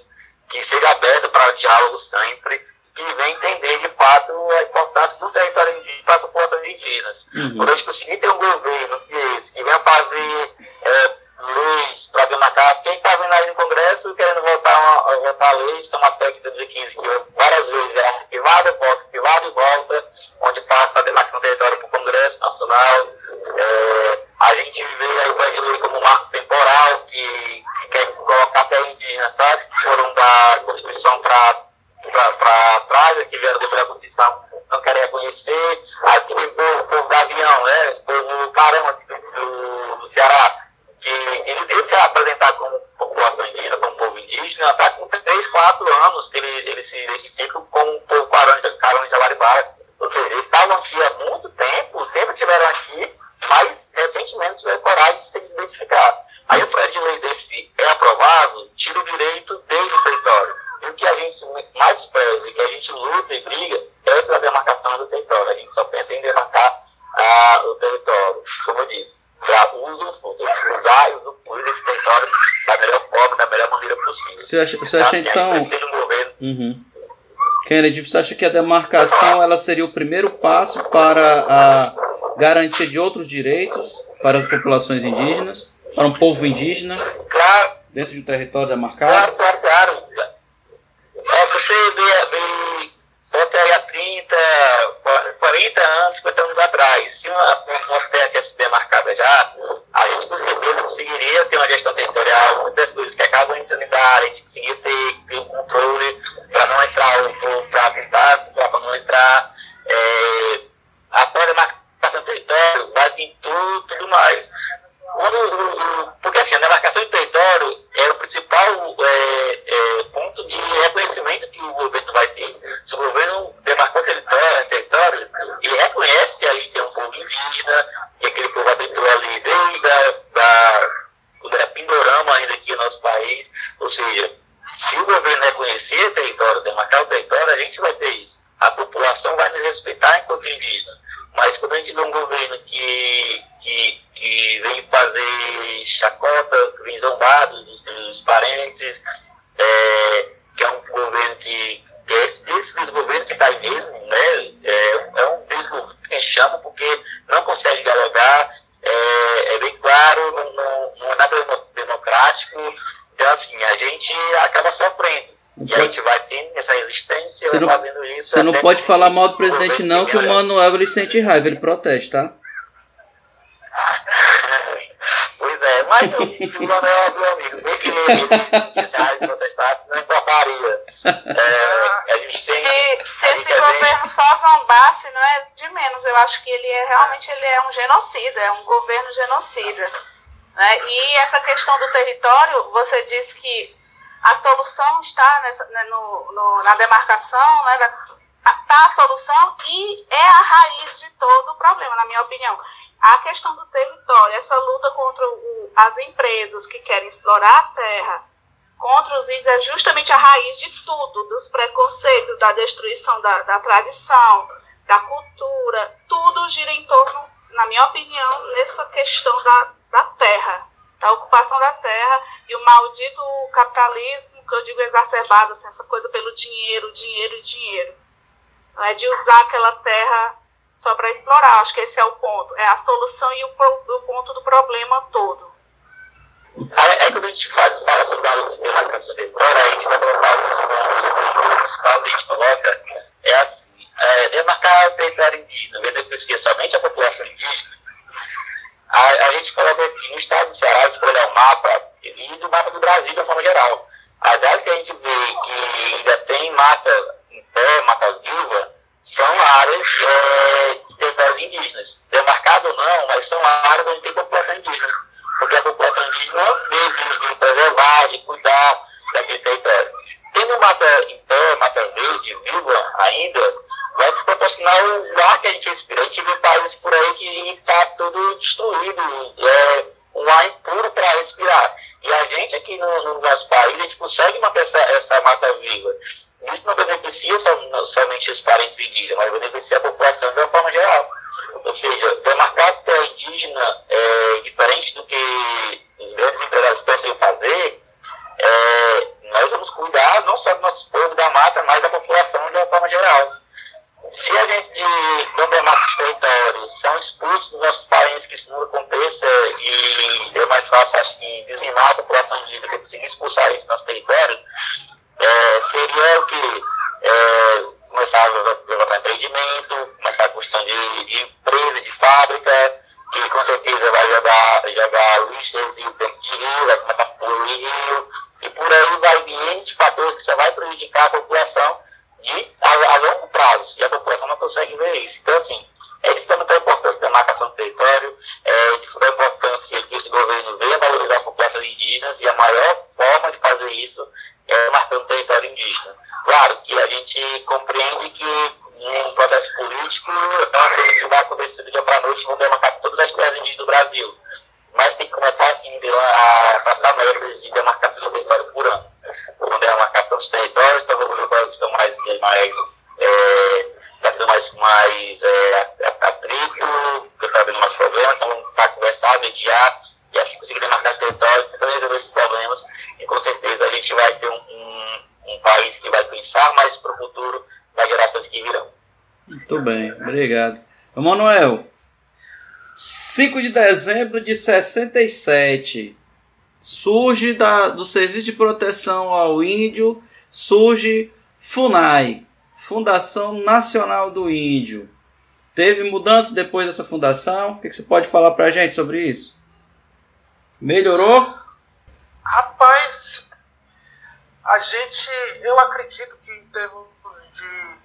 [SPEAKER 4] que seja aberto para diálogo sempre, que venha entender de fato a importância do território indígena para as populações indígenas. Uhum. Quando a gente conseguir ter um governo que, esse, que venha fazer é, leis para demarcar, quem está vendo aí no Congresso querendo votar, uma, votar leis, tem uma PEC de 2015 que várias vezes é arquivada, volta, arquivada e volta, onde passa a demarcação do território para o Congresso Nacional. É, a gente vê aí o brasileiro como marco temporal, que, que quer colocar até indígenas, sabe? Que foram da Constituição para trás, que vieram depois da Constituição, não querem reconhecer. Aqui o povo, povo Gavião, né? O povo caramba do, do Ceará, que ele deve se apresentar como população indígena, como povo indígena, está com 3, 4 anos que ele, ele se identifica como o povo carão de Jaguaribara ou seja, eles estavam aqui há muito tempo, sempre estiveram aqui, mas recentemente tiveram coragem de se identificar. Aí o projeto de lei desse é aprovado, tira o direito desde o território. E o que a gente mais pede, que a gente luta e briga, é pela demarcação do território. A gente só pensa em demarcar ah, o território, como eu disse, para uso, usar e usufruir desse território da melhor forma, da melhor maneira possível.
[SPEAKER 2] Você acha, você acha então.
[SPEAKER 4] Um governo,
[SPEAKER 2] uhum. Kennedy, você acha que a demarcação ela seria o primeiro passo para a garantia de outros direitos para as populações indígenas, para um povo indígena,
[SPEAKER 4] claro,
[SPEAKER 2] dentro de um território demarcado?
[SPEAKER 4] Claro, claro, claro. É, você vê, vê Walter Yatrim, das coisas que acabam entrando em área, a gente conseguir ter, ter um controle para não entrar, para tentar, para não entrar. É, a própria marcação do território vai em tudo, tudo mais. Quando, porque assim, a demarcação de território é o principal é, é, ponto de reconhecimento que o governo vai ter. Se o governo demarcou território, território ele reconhece que a gente tem um povo indígena, que aquele povo habitou ali desde a, da, quando era Pindorama ainda aqui no nosso país. Ou seja, se o governo reconhecer o território, demarcar o território, a gente vai ter isso. A população vai nos respeitar enquanto indígena. Mas quando a gente vê um governo que, que, que vem fazer chacota, vem zombado dos seus parentes, é, que é um governo que, que é esse governo que está aí mesmo, né? É, é um desgoverno que chama porque não consegue dialogar, é, é bem claro, não, não, não é nada democrático. Então, assim, a gente acaba sofrendo. E a gente vai tendo essa resistência,
[SPEAKER 2] você
[SPEAKER 4] vai
[SPEAKER 2] não,
[SPEAKER 4] fazendo isso.
[SPEAKER 2] Você não
[SPEAKER 4] até
[SPEAKER 2] pode falar mal do presidente não, que o. Manuel ele sente raiva, ele protege, tá?
[SPEAKER 4] Pois é, mas o Manuel é meu amigo, bem que ele esse protestar, não importaria. É, a gente tem.
[SPEAKER 3] Se, se
[SPEAKER 4] a
[SPEAKER 3] esse
[SPEAKER 4] gente é
[SPEAKER 3] governo só zombasse, não é de menos. Eu acho que ele é realmente ele é um genocida, é um governo genocida. Né? E essa questão do território, você disse que a solução está nessa, né, no, no- na demarcação, né, da, está a solução e é a raiz de todo o problema, na minha opinião. A questão do território, essa luta contra o- as empresas que querem explorar a terra, contra os índios, é justamente a raiz de tudo, dos preconceitos, da destruição da, da tradição, da cultura, tudo gira em torno, na minha opinião, nessa questão da, da terra, da ocupação da terra e o maldito capitalismo, que eu digo exacerbado, assim, essa coisa pelo dinheiro, dinheiro e dinheiro. É de usar aquela terra só para explorar, acho que esse é o ponto, é a solução e o, pro- o ponto do problema todo.
[SPEAKER 4] É, é quando a gente faz, fala sobre a luta de territorial, a gente vai colocar o principal que a gente coloca é assim, é, demarcar o território indígena, beneficia somente a população indígena. A, a gente coloca aqui no estado do Ceará, escolher o mapa e do mapa do Brasil de uma forma geral. As áreas que a gente vê que ainda tem mata em pé, mata viva, são áreas é, de territórios indígenas. Demarcado ou não, mas são áreas onde tem população indígena. Porque a população indígena vive de preservar, de cuidar daquele território. Tendo mata em pé, mata verde, viva ainda, vai proporcionar o ar que a gente respira. A gente vê países por aí que está tudo destruído, é um ar impuro para respirar. E a gente aqui no, no nosso país, a gente consegue manter essa, essa mata viva. Isso não beneficia somente os parentes indígenas, mas beneficia a população de uma forma geral. Ou seja, demarcar a terra indígena é diferente do que os grandes empresários pensam em fazer, é, nós vamos cuidar não só do nosso povo, da mata, mas da população de uma forma geral. Se a gente não demarca os territórios, são expulsos dos nossos países, que isso não aconteça, e é mais fácil, acho que, dizimar a população indígena que conseguir expulsar isso do nosso território, é, seria o que? É, começar a levantar empreendimento, começar a construção de, de empresa, de fábrica, que com certeza vai jogar, jogar resíduo dentro de rio, vai começar a poluir rio, e por aí vai vir N fatores que só vai prejudicar a população de, a, a longo prazo, e a população não consegue ver isso. Então, assim, é de fundamental importância da marcação do território, é de fundamental importância que esse governo venha valorizar as populações indígenas, e a maior forma de fazer isso é marcando território indígena. Claro que a gente compreende que num processo político é que vai acontecer do dia para a noite, vão demarcar todas as terras indígenas do Brasil. Mas tem que começar assim a passar metas de demarcação do território por ano. Vamos demarcação dos territórios, então vamos ver quais estão mais, mais é, está tendo mais, mais é, atrito, que está havendo mais problemas, então vamos estar conversar, mediar, e assim conseguir demarcar os territórios, tentar resolver esses problemas, e com certeza a gente vai ter um, um, um país que vai pensar mais para o futuro das gerações que virão.
[SPEAKER 2] Muito bem, obrigado. Ô, Manuel, 5 de dezembro de 67, surge da, do Serviço de Proteção ao Índio, surge FUNAI, Fundação Nacional do Índio. Teve mudança depois dessa fundação? O que, que você pode falar pra gente sobre isso? Melhorou?
[SPEAKER 5] Rapaz, a gente, eu acredito que em termos de,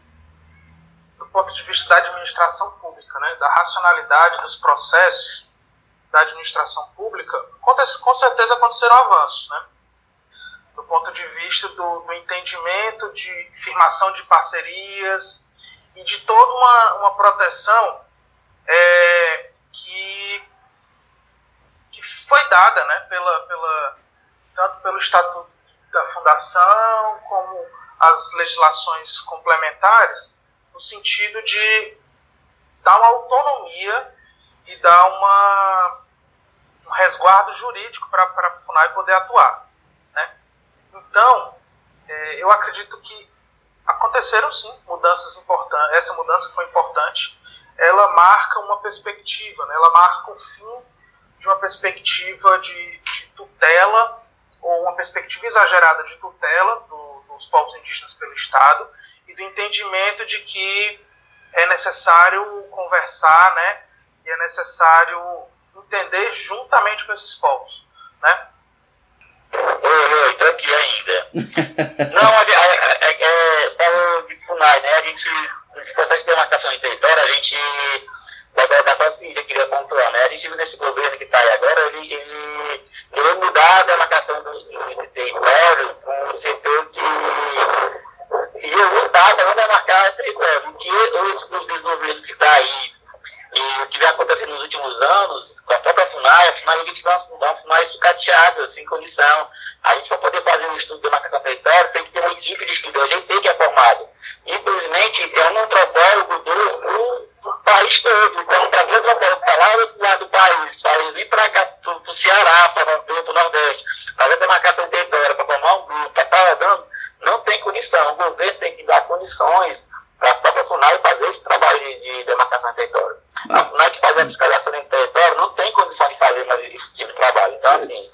[SPEAKER 5] ponto de vista da administração pública, né, da racionalidade dos processos da administração pública, com certeza aconteceram avanços, né? Do ponto de vista do, do entendimento de firmação de parcerias e de toda uma, uma proteção é, que, que foi dada, né, pela, pela, tanto pelo Estatuto da Fundação como as legislações complementares, no sentido de dar uma autonomia e dar uma, um resguardo jurídico para a FUNAI poder atuar. Né? Então, é, eu acredito que aconteceram sim mudanças importantes, essa mudança foi importante, ela marca uma perspectiva, né? ela marca o fim de uma perspectiva de, de tutela ou uma perspectiva exagerada de tutela do, dos povos indígenas pelo Estado e do entendimento de que é necessário conversar, né, e é necessário entender juntamente com esses povos, né?
[SPEAKER 4] Oi, oi, tô aqui ainda. Não, é, é, é, é, de FUNAI, né, a gente, nesse processo de demarcação de território, a gente vai colocar só o seguinte, eu queria pontuar, né, a gente viu nesse governo que está aí agora, ele, ele mudar a demarcação do, do território com o setor que ia lutar para não demarcar território. O que os, os desenvolvimentos que está aí e o que vem acontecendo nos últimos anos, com a própria FUNAI, a FUNAI, a gente vai uma FUNAI sucateada, sem condição. A gente, para poder fazer um estudo de demarcação do território, tem que ter uma equipe de estudo. A gente tem que é formado. Infelizmente, é um antropólogo do, do, país todo. Então, para ver antropólogo para lá do outro lado do país, para vir para cá, para o Ceará, para o Nordeste, fazer demarcação do território, para formar um grupo, para estar dando, não tem condição. O governo tem que dar condições para a própria FUNAI fazer esse trabalho de, de demarcação do território. A ah. FUNAI que faz a fiscalização do território não tem condição de fazer mais esse tipo de trabalho. Então, assim,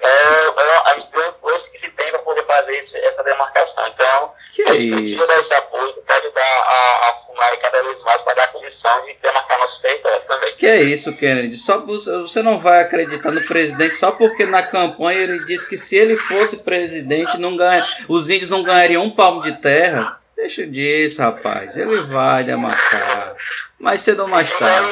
[SPEAKER 4] é, é a esforço que se tem para poder fazer esse, essa demarcação. Então,
[SPEAKER 2] que é isso?
[SPEAKER 4] dar esse apoio para ajudar a, a FUNAI cada vez mais para dar condição de demarcar nosso território também.
[SPEAKER 2] Que é isso, Kennedy? Só você não vai acreditar no presidente só porque na campanha ele disse que se ele fosse presidente, não ganha, os índios não ganhariam um palmo de terra. Deixa disso, rapaz. Ele vai demarcar. Mais cedo ou mais tarde.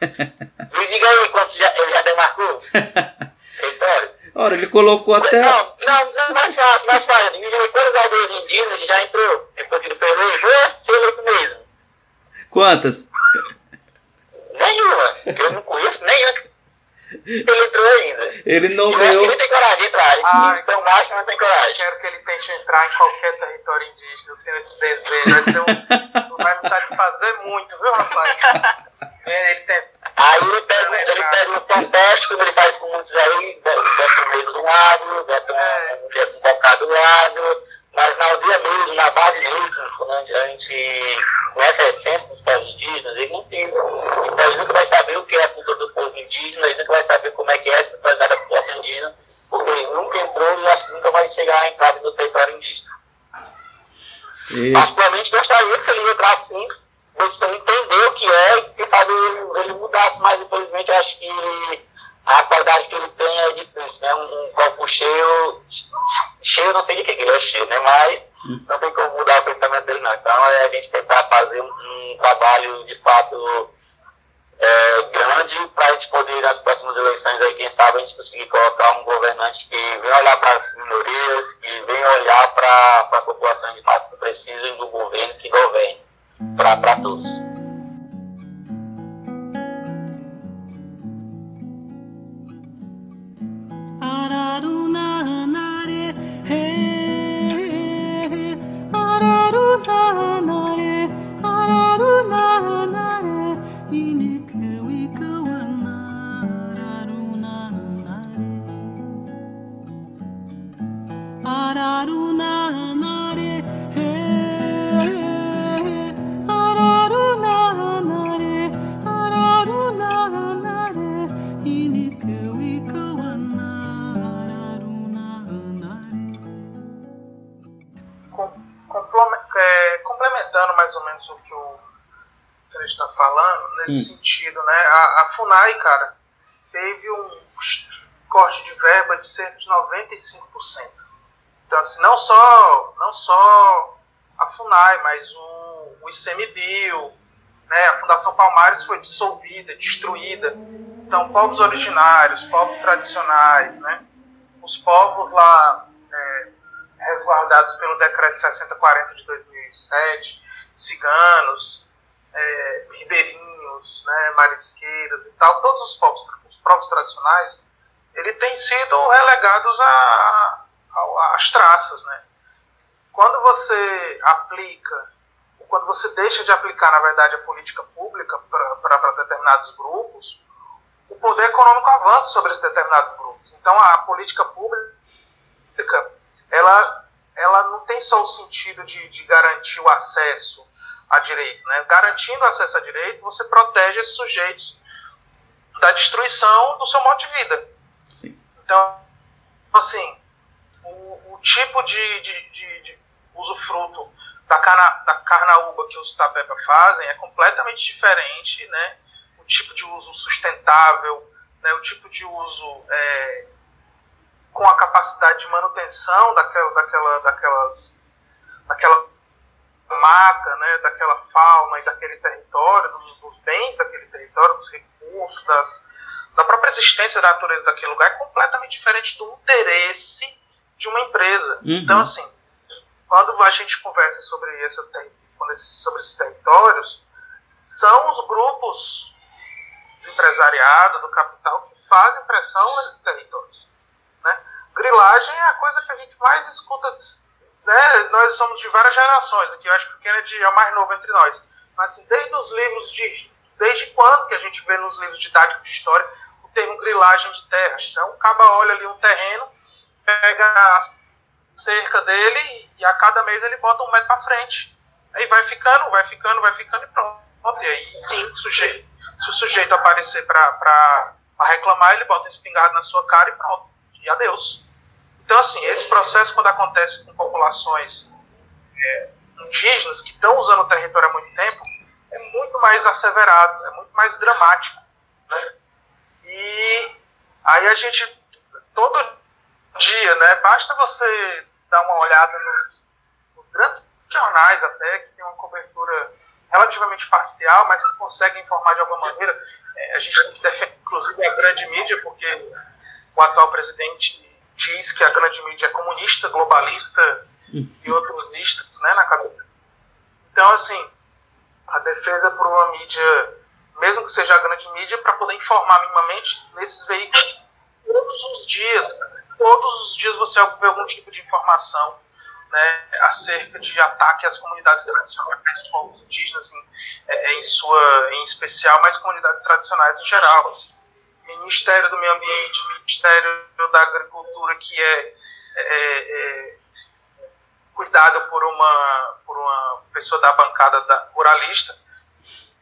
[SPEAKER 4] Me diga aí quanto já, ele já demarcou. Território.
[SPEAKER 2] Ora, ele colocou até.
[SPEAKER 4] Não, não, não mais fácil, mais fácil. Me diga aí quantas aldeias indígenas já entrou depois que ele pelejou.
[SPEAKER 2] Quantas?
[SPEAKER 4] Nenhuma. Eu não conheço nenhuma ele entrou ainda.
[SPEAKER 2] Ele nomeou.
[SPEAKER 4] Ele tem coragem de entrar. Ah, então macho, não tem coragem.
[SPEAKER 5] Quero que ele tente entrar em qualquer território indígena. Eu tenho esse desejo. Vai, ser um, vai me dar de fazer muito, viu, rapaz? Ele tem.
[SPEAKER 4] Aí ele pega, ele pega um fantástico, como ele faz com muitos aí, bota um meio do lado, bota um, um bocado do lado, mas na aldeia mesmo, na base mesmo, quando a gente conhece a essência dos povos indígenas, ele não tem. Então a gente nunca vai saber o que é a cultura do povo indígena, a gente nunca vai saber como é que é a espiritualidade da população indígena, porque ele nunca entrou e acho que nunca vai chegar à entrada do território indígena. E... Particularmente gostaria que ele entrasse sim, você entender o que é e fazer ele, ele mudar, mas infelizmente eu acho que a qualidade que ele tem é difícil, né? Um, um copo cheio, cheio não sei de que ele é cheio, né? Mas não tem como mudar o pensamento dele não. Então é a gente tentar fazer um, um trabalho de fato é, grande para a gente poder nas próximas eleições aí, quem sabe a gente conseguir colocar um governante que venha olhar para as minorias, que venha olhar para a população de fato que precisam do governo que governe para todos.
[SPEAKER 5] Nesse sentido, né? A, a, FUNAI, cara, teve um corte de verba de cerca de 95%. Então, assim, não só, não só a FUNAI, mas o, o ICMBio, né, a Fundação Palmares foi dissolvida, destruída. Então, povos originários, povos tradicionais, né, os povos lá é, resguardados pelo Decreto 6040 de 2007, ciganos, é, ribeirinhos, né, marisqueiras e tal, todos os povos, os povos tradicionais, ele tem sido relegados às traças, né? Quando você aplica, quando você deixa de aplicar, na verdade, a política pública para determinados grupos, o poder econômico avança sobre esses determinados grupos. Então, a política pública, ela, ela não tem só o sentido de, de garantir o acesso a direito. Né? Garantindo acesso a direito, você protege esses sujeitos da destruição do seu modo de vida. Sim. Então, assim, o, o tipo de, de, de, de usufruto da, cana, da carnaúba que os Tapeba fazem é completamente diferente, né? O tipo de uso sustentável, né? o tipo de uso é, com a capacidade de manutenção daquela, daquela, daquelas, daquela mata, né, daquela fauna e daquele território, dos, dos, bens daquele território, dos recursos, das, da própria existência da natureza daquele lugar, é completamente diferente do interesse de uma empresa. Uhum. Então, assim, quando a gente conversa sobre, esse, sobre esses territórios, são os grupos do empresariado, do capital, que fazem pressão nesses territórios. Né? Grilagem é a coisa que a gente mais escuta né, nós somos de várias gerações aqui, eu acho que o Kennedy é o mais novo entre nós. Mas assim, desde os livros de. Desde quando que a gente vê nos livros didáticos de história o termo grilagem de terra? Então o caba olha ali um terreno, pega a cerca dele e a cada mês ele bota um metro para frente. Aí vai ficando, vai ficando, vai ficando e pronto. E aí, sim, o sujeito, se o sujeito aparecer para reclamar, ele bota espingarda na sua cara e pronto. E adeus. Então, assim, esse processo, quando acontece com populações é, indígenas que estão usando o território há muito tempo, é muito mais asseverado, é muito mais dramático. Né? E aí a gente, todo dia, né, basta você dar uma olhada nos, nos grandes jornais até, que tem uma cobertura relativamente parcial, mas que conseguem informar de alguma maneira. É, a gente defende, inclusive, a grande mídia, porque o atual presidente diz que a grande mídia é comunista, globalista e outros listas né, na cabeça. Então, assim, a defesa por uma mídia, mesmo que seja a grande mídia, para poder informar minimamente nesses veículos todos os dias. Todos os dias você vê algum tipo de informação né, acerca de ataque às comunidades tradicionais, povos indígenas em, é, em, sua, em especial, mas comunidades tradicionais em geral. Assim. Ministério do Meio Ambiente, Ministério da Agricultura, que é, é, é cuidado por uma, por uma pessoa da bancada da, ruralista,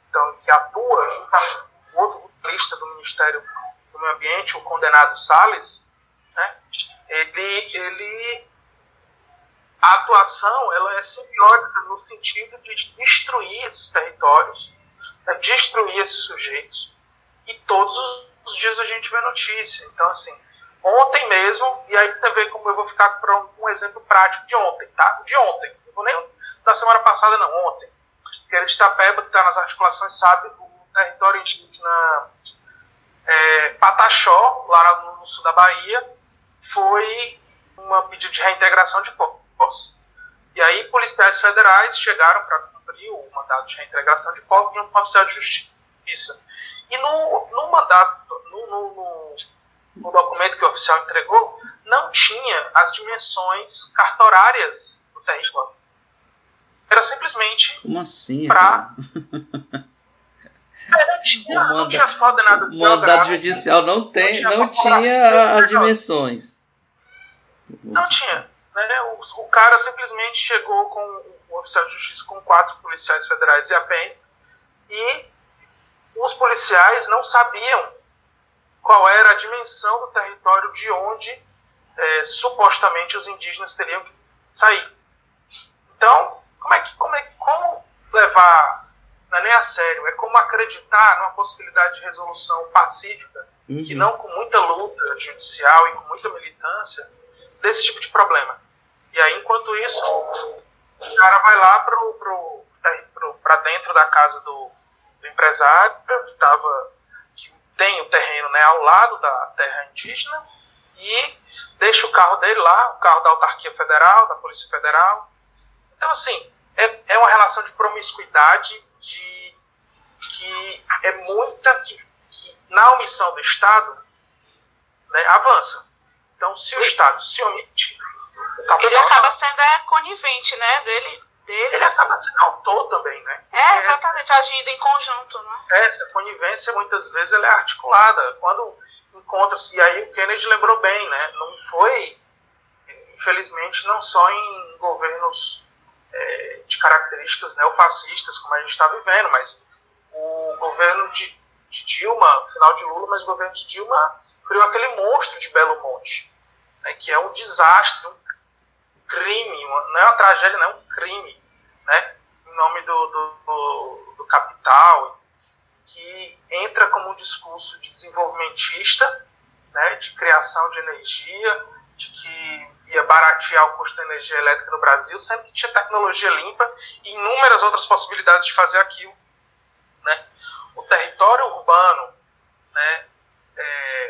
[SPEAKER 5] então, que atua junto com outro ruralista do Ministério do Meio Ambiente, o condenado Salles, né, ele, ele, a atuação ela é simbiótica no sentido de destruir esses territórios, né, destruir esses sujeitos, e todos os os dias a gente vê notícia. Então, assim, ontem mesmo, e aí você vê como eu vou ficar para um, exemplo prático de ontem, tá? De ontem, não vou nem da semana passada, não, ontem. Porque de Itapeba, que está nas articulações, sabe, o território indígena é, Pataxó, lá no, no, sul da Bahia, foi uma pedido de reintegração de posse. E aí, policiais federais chegaram para cumprir o mandato de reintegração de posse de um oficial de justiça. E no, no mandato no, no, no, documento que o oficial entregou, não tinha as dimensões cartorárias do território. Era simplesmente.
[SPEAKER 2] Como assim?
[SPEAKER 5] Pra... É, não tinha, manda, não tinha as coordenadas
[SPEAKER 2] O mandato judicial não, tem, não tinha, não tinha as dimensões.
[SPEAKER 5] Não tinha. Né? O, o, cara simplesmente chegou com o oficial de justiça com quatro policiais federais e a PEN e os policiais não sabiam qual era a dimensão do território de onde é, supostamente os indígenas teriam que sair. Então, como é que como, é, como levar não é nem a sério, é como acreditar numa possibilidade de resolução pacífica, uhum. que não com muita luta judicial e com muita militância desse tipo de problema. E aí, enquanto isso, o cara vai lá pro, pro, pro, para dentro da casa do, do empresário, que, tava, que tem o terreno né, ao lado da terra indígena, e deixa o carro dele lá, o carro da autarquia federal, da Polícia Federal. Então, assim, é, é uma relação de promiscuidade de, que é muita. Que, que na omissão do Estado né, avança. Então, se o Estado se omite.
[SPEAKER 3] Ele acaba sendo é, conivente, né? Dele, dele
[SPEAKER 5] ele assim. acaba sendo autor também, né?
[SPEAKER 3] É, exatamente, agindo em conjunto, né?
[SPEAKER 5] Essa conivência, muitas vezes, ela é articulada. Quando encontra-se, e aí o Kennedy lembrou bem, né? Não foi, infelizmente, não só em governos é, de características neofascistas, como a gente está vivendo, mas o governo de, de Dilma, final de Lula, mas o governo de Dilma criou aquele monstro de Belo Monte, né, que é um desastre, um crime, uma, não é uma tragédia, não é um crime, né, em nome do, do, do, capital, que entra como um discurso de desenvolvimentista, né, de criação de energia, de que ia baratear o custo da energia elétrica no Brasil, sempre tinha tecnologia limpa e inúmeras outras possibilidades de fazer aquilo. Né? O território urbano né, é,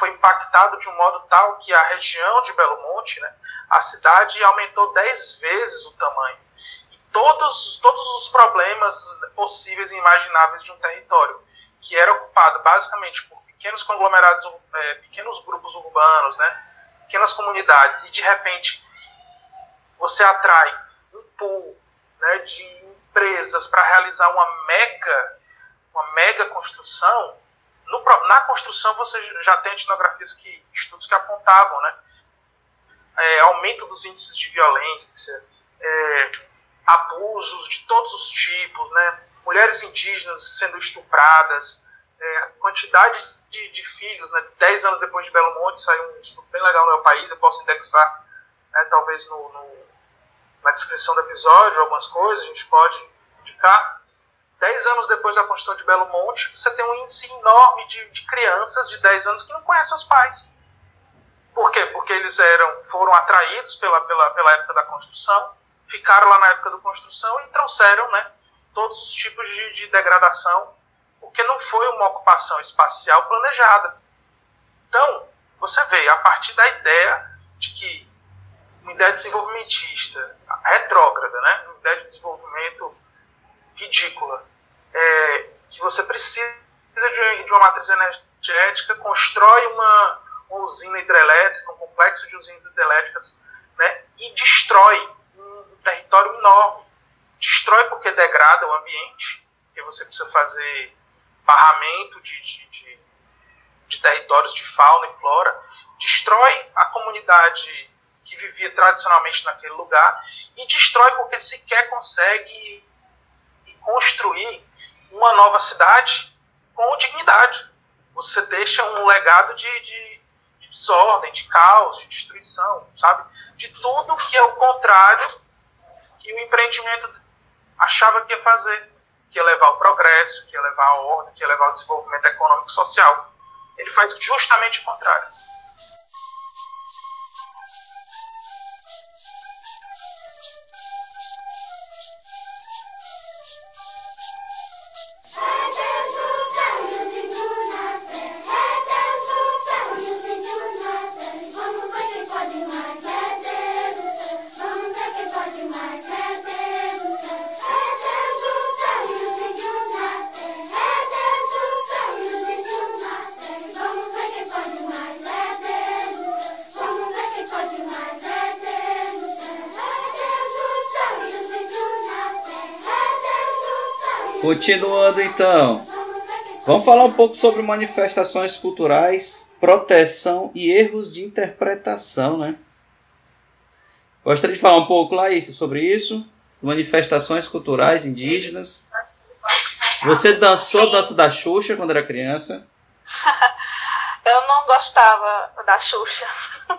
[SPEAKER 5] foi impactado de um modo tal que a região de Belo Monte, né, a cidade aumentou 10 vezes o tamanho. E todos, todos os problemas possíveis e imagináveis de um território, que era ocupado basicamente por pequenos conglomerados, é, pequenos grupos urbanos, né, pequenas comunidades, e de repente você atrai um pool né, de empresas para realizar uma mega, uma mega construção, no, na construção você já tem etnografias que estudos que apontavam, né? É, aumento dos índices de violência, é, abusos de todos os tipos, né? Mulheres indígenas sendo estupradas, é, quantidade de, de, filhos, né? Dez anos depois de Belo Monte saiu um estudo bem legal no meu país, eu posso indexar, né, talvez no, no, na descrição do episódio algumas coisas, a gente pode indicar Dez anos depois da construção de Belo Monte, você tem um índice enorme de, de crianças de 10 anos que não conhecem os pais. Por quê? Porque eles eram, foram atraídos pela, pela, pela época da construção, ficaram lá na época da construção e trouxeram né, todos os tipos de, de degradação, porque não foi uma ocupação espacial planejada. Então, você vê, a partir da ideia de que uma ideia desenvolvimentista, retrógrada, né, uma ideia de desenvolvimento ridícula, é, que você precisa de, de, uma matriz energética, constrói uma, uma, usina hidrelétrica, um complexo de usinas hidrelétricas, né, e destrói um, território enorme. Destrói porque degrada o ambiente, porque você precisa fazer barramento de, de, de, de territórios de fauna e flora, destrói a comunidade que vivia tradicionalmente naquele lugar e destrói porque sequer consegue construir uma nova cidade com dignidade. Você deixa um legado de, de, de desordem, de caos, de destruição, sabe? De tudo que é o contrário que o empreendimento achava que ia fazer, que ia levar ao progresso, que ia levar à ordem, que ia levar ao desenvolvimento econômico e social. Ele faz justamente o contrário.
[SPEAKER 2] Continuando então, vamos falar um pouco sobre manifestações culturais, proteção e erros de interpretação, né? Gostaria de falar um pouco, Laís, sobre isso? Manifestações culturais indígenas. Você dançou Sim. dança da Xuxa quando era criança?
[SPEAKER 3] Eu não gostava da Xuxa.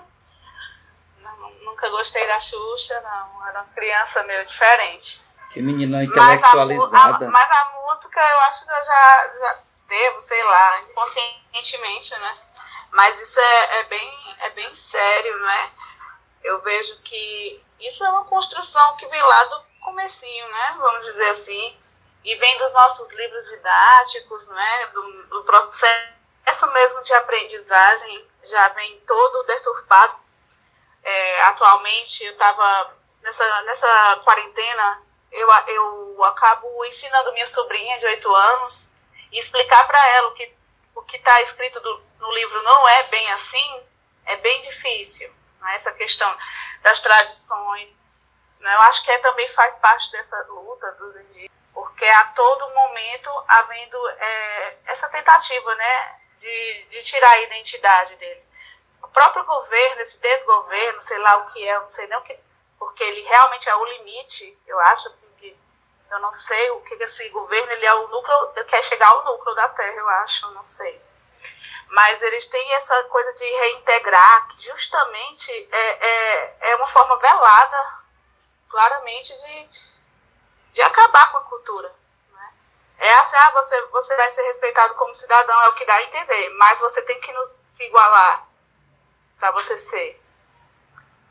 [SPEAKER 3] nunca gostei da Xuxa, não. Era uma criança meio diferente.
[SPEAKER 2] Que menina intelectualizada.
[SPEAKER 3] Mas a, a, mas a música eu acho que eu já, já devo, sei lá, inconscientemente, né? Mas isso é, é, bem, é bem sério, né? Eu vejo que isso é uma construção que vem lá do comecinho, né? Vamos dizer assim, e vem dos nossos livros didáticos, né? Do, do processo mesmo de aprendizagem já vem todo deturpado. É, atualmente, eu estava nessa, nessa quarentena, eu, eu acabo ensinando minha sobrinha de 8 anos e explicar para ela o que o que está escrito do, no livro não é bem assim, é bem difícil. Né? Essa questão das tradições, né? eu acho que é, também faz parte dessa luta dos indígenas, porque a todo momento havendo é, essa tentativa né, de, de tirar a identidade deles. O próprio governo, esse desgoverno, sei lá o que é, não sei nem o que, porque ele realmente é o limite, eu acho assim que eu não sei o que esse governo, ele é o núcleo, ele quer chegar ao núcleo da Terra, eu acho, não sei. Mas eles têm essa coisa de reintegrar, que justamente é, é, é uma forma velada, claramente, de, de acabar com a cultura. Né? É assim, ah, você, você vai ser respeitado como cidadão, é o que dá a entender, mas você tem que nos, se igualar para você ser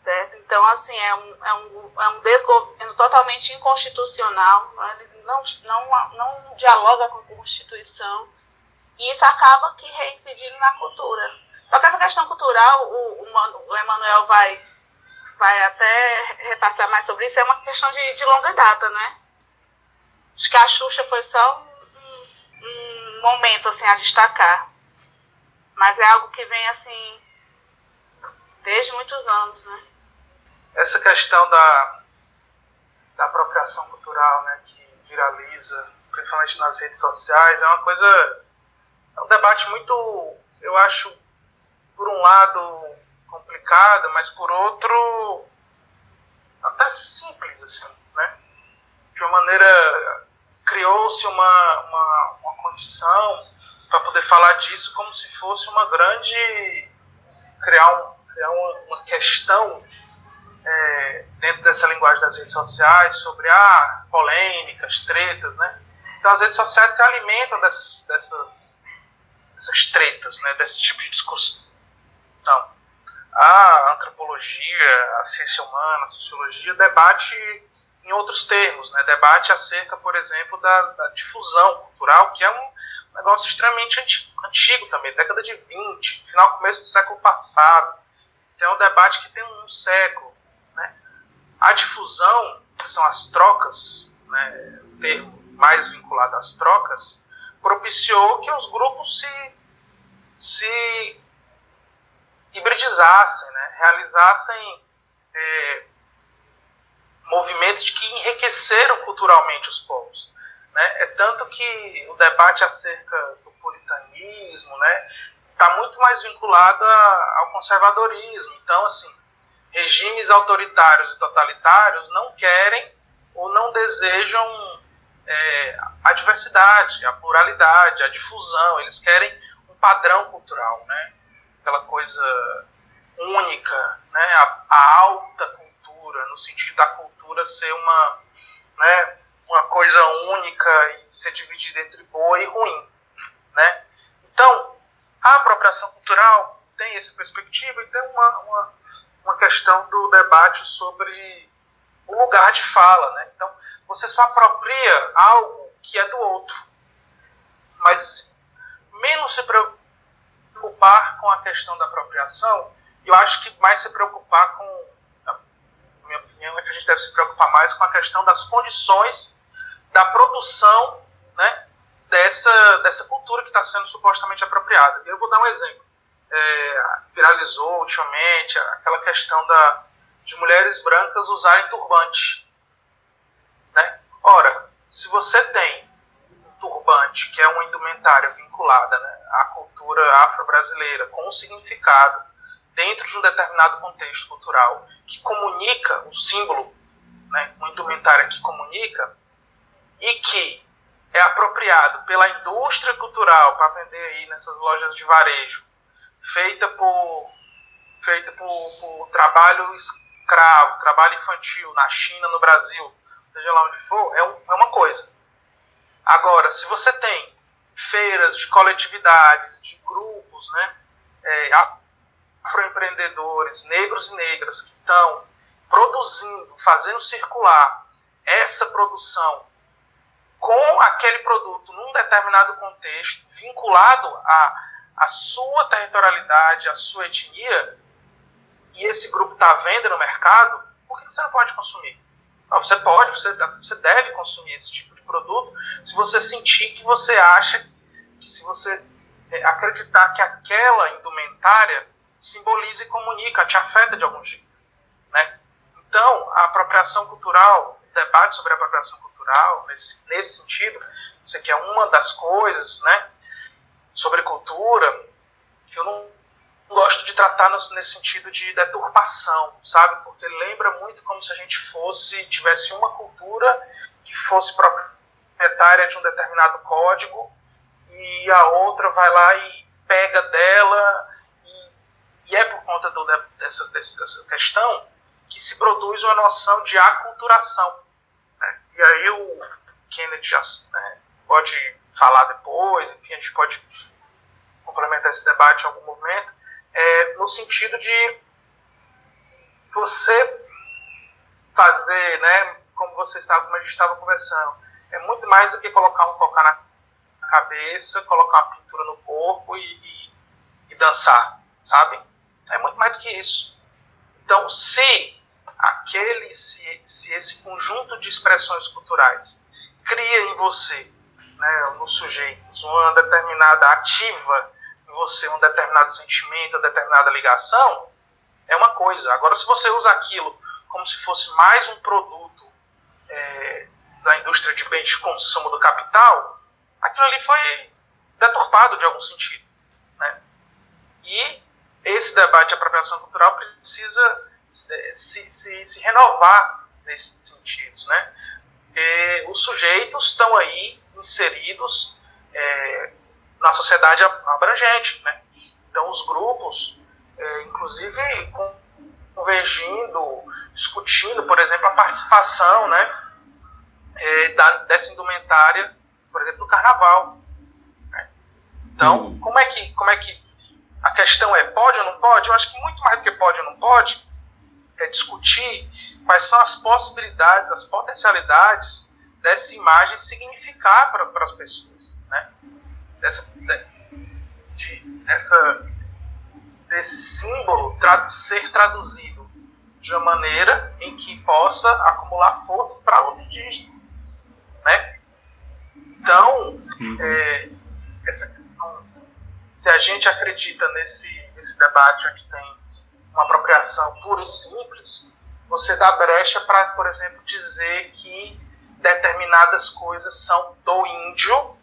[SPEAKER 3] certo? Então, assim, é um, é um, é um desgoverno totalmente inconstitucional, né? ele não, não, não dialoga com a Constituição, e isso acaba que reincidindo na cultura. Só que essa questão cultural, o, o, Emanuel vai, vai até repassar mais sobre isso, é uma questão de, de longa data, né? Acho que a Xuxa foi só um, um momento, assim, a destacar. Mas é algo que vem, assim, desde muitos anos, né?
[SPEAKER 5] Essa questão da, da apropriação cultural, né, que viraliza, principalmente nas redes sociais, é uma coisa, é um debate muito, eu acho, por um lado complicado, mas por outro até simples, assim, né? De uma maneira, criou-se uma, uma, uma condição para poder falar disso como se fosse uma grande, criar, um, criar uma, uma questão é, dentro dessa linguagem das redes sociais sobre ah, polêmicas, tretas, né? Então as redes sociais se alimentam dessas, dessas, dessas tretas, né? Desse tipo de discussão. Então, a antropologia, a ciência humana, a sociologia debate em outros termos, né? Debate acerca, por exemplo, da, da difusão cultural, que é um negócio extremamente antigo também, década de 20, final, começo do século passado. Então é um debate que tem um século a difusão, que são as trocas, né, o termo mais vinculado às trocas, propiciou que os grupos se, se hibridizassem, né, realizassem é, movimentos que enriqueceram culturalmente os povos. Né? É tanto que o debate acerca do puritanismo está né, tá muito mais vinculado a, ao conservadorismo. Então, assim, regimes autoritários e totalitários não querem ou não desejam é, a diversidade, a pluralidade, a difusão. Eles querem um padrão cultural, né? Aquela coisa única, né? A, a alta cultura, no sentido da cultura ser uma, né? Uma coisa única e ser dividida entre boa e ruim, né? Então, a apropriação cultural tem essa perspectiva e tem uma, uma uma questão do debate sobre o lugar de fala. Né? Então, você só apropria algo que é do outro. Mas menos se preocupar com a questão da apropriação, eu acho que mais se preocupar com, na minha opinião, é que a gente deve se preocupar mais com a questão das condições da produção né, dessa, dessa cultura que está sendo supostamente apropriada. Eu vou dar um exemplo é, viralizou ultimamente, aquela questão da, de mulheres brancas usarem turbante. Né? Ora, se você tem um turbante, que é uma indumentária vinculada né, à cultura afro-brasileira, com um significado dentro de um determinado contexto cultural, que comunica, um símbolo, né, uma indumentária que comunica, e que é apropriado pela indústria cultural para vender aí nessas lojas de varejo feita por, feita por, por trabalho escravo, trabalho infantil na China, no Brasil, seja lá onde for, é, um, é uma coisa. Agora, se você tem feiras de coletividades, de grupos, né, é, afroempreendedores, negros e negras, que estão produzindo, fazendo circular essa produção com aquele produto num determinado contexto, vinculado à, à sua territorialidade, à sua etnia, e esse grupo está à venda no mercado, por que você não pode consumir? Não, você pode, você, você deve consumir esse tipo de produto se você sentir que você acha que se você é, acreditar que aquela indumentária simboliza e comunica, te afeta de algum jeito. Né? Então, a apropriação cultural, o debate sobre a apropriação cultural, nesse, nesse sentido, isso aqui é uma das coisas, né? Sobre cultura, eu não gosto de tratar nesse sentido de deturpação, sabe? Porque lembra muito como se a gente fosse, tivesse uma cultura que fosse proprietária de um determinado código e a outra vai lá e pega dela e, e é por conta do, dessa, dessa questão que se produz uma noção de aculturação. Né? E aí o Kennedy já né, pode falar depois, enfim, a gente pode complementar esse debate em algum momento, é, no sentido de você fazer, né, como você estava, como a gente estava conversando, é muito mais do que colocar um cocar na cabeça, colocar uma pintura no corpo e, e, e dançar, sabe? É muito mais do que isso. Então, se aquele, se, se esse conjunto de expressões culturais cria em você, né, no sujeito, uma determinada ativa em você, um determinado sentimento, uma determinada ligação, é uma coisa. Agora, se você usa aquilo como se fosse mais um produto é, da indústria de bens de consumo do capital, aquilo ali foi deturpado de algum sentido. Né? E esse debate de apropriação cultural precisa se, se, se renovar nesses sentidos, né? Porque os sujeitos estão aí inseridos é, na sociedade abrangente, né? Então os grupos, é, inclusive convergindo, discutindo, por exemplo, a participação, né? É, da, dessa indumentária, por exemplo, no carnaval. Né? Então, hum. como é que como é que a questão é pode ou não pode? Eu acho que muito mais do que pode ou não pode, é discutir quais são as possibilidades, as potencialidades dessa imagem significar para as pessoas, né? Dessa, de, dessa, desse símbolo ser traduzido de uma maneira em que possa acumular força para o indígena, né? Então, uhum. é, essa, se a gente acredita nesse, nesse debate onde tem uma apropriação pura e simples, você dá brecha para, por exemplo, dizer que determinadas coisas são do índio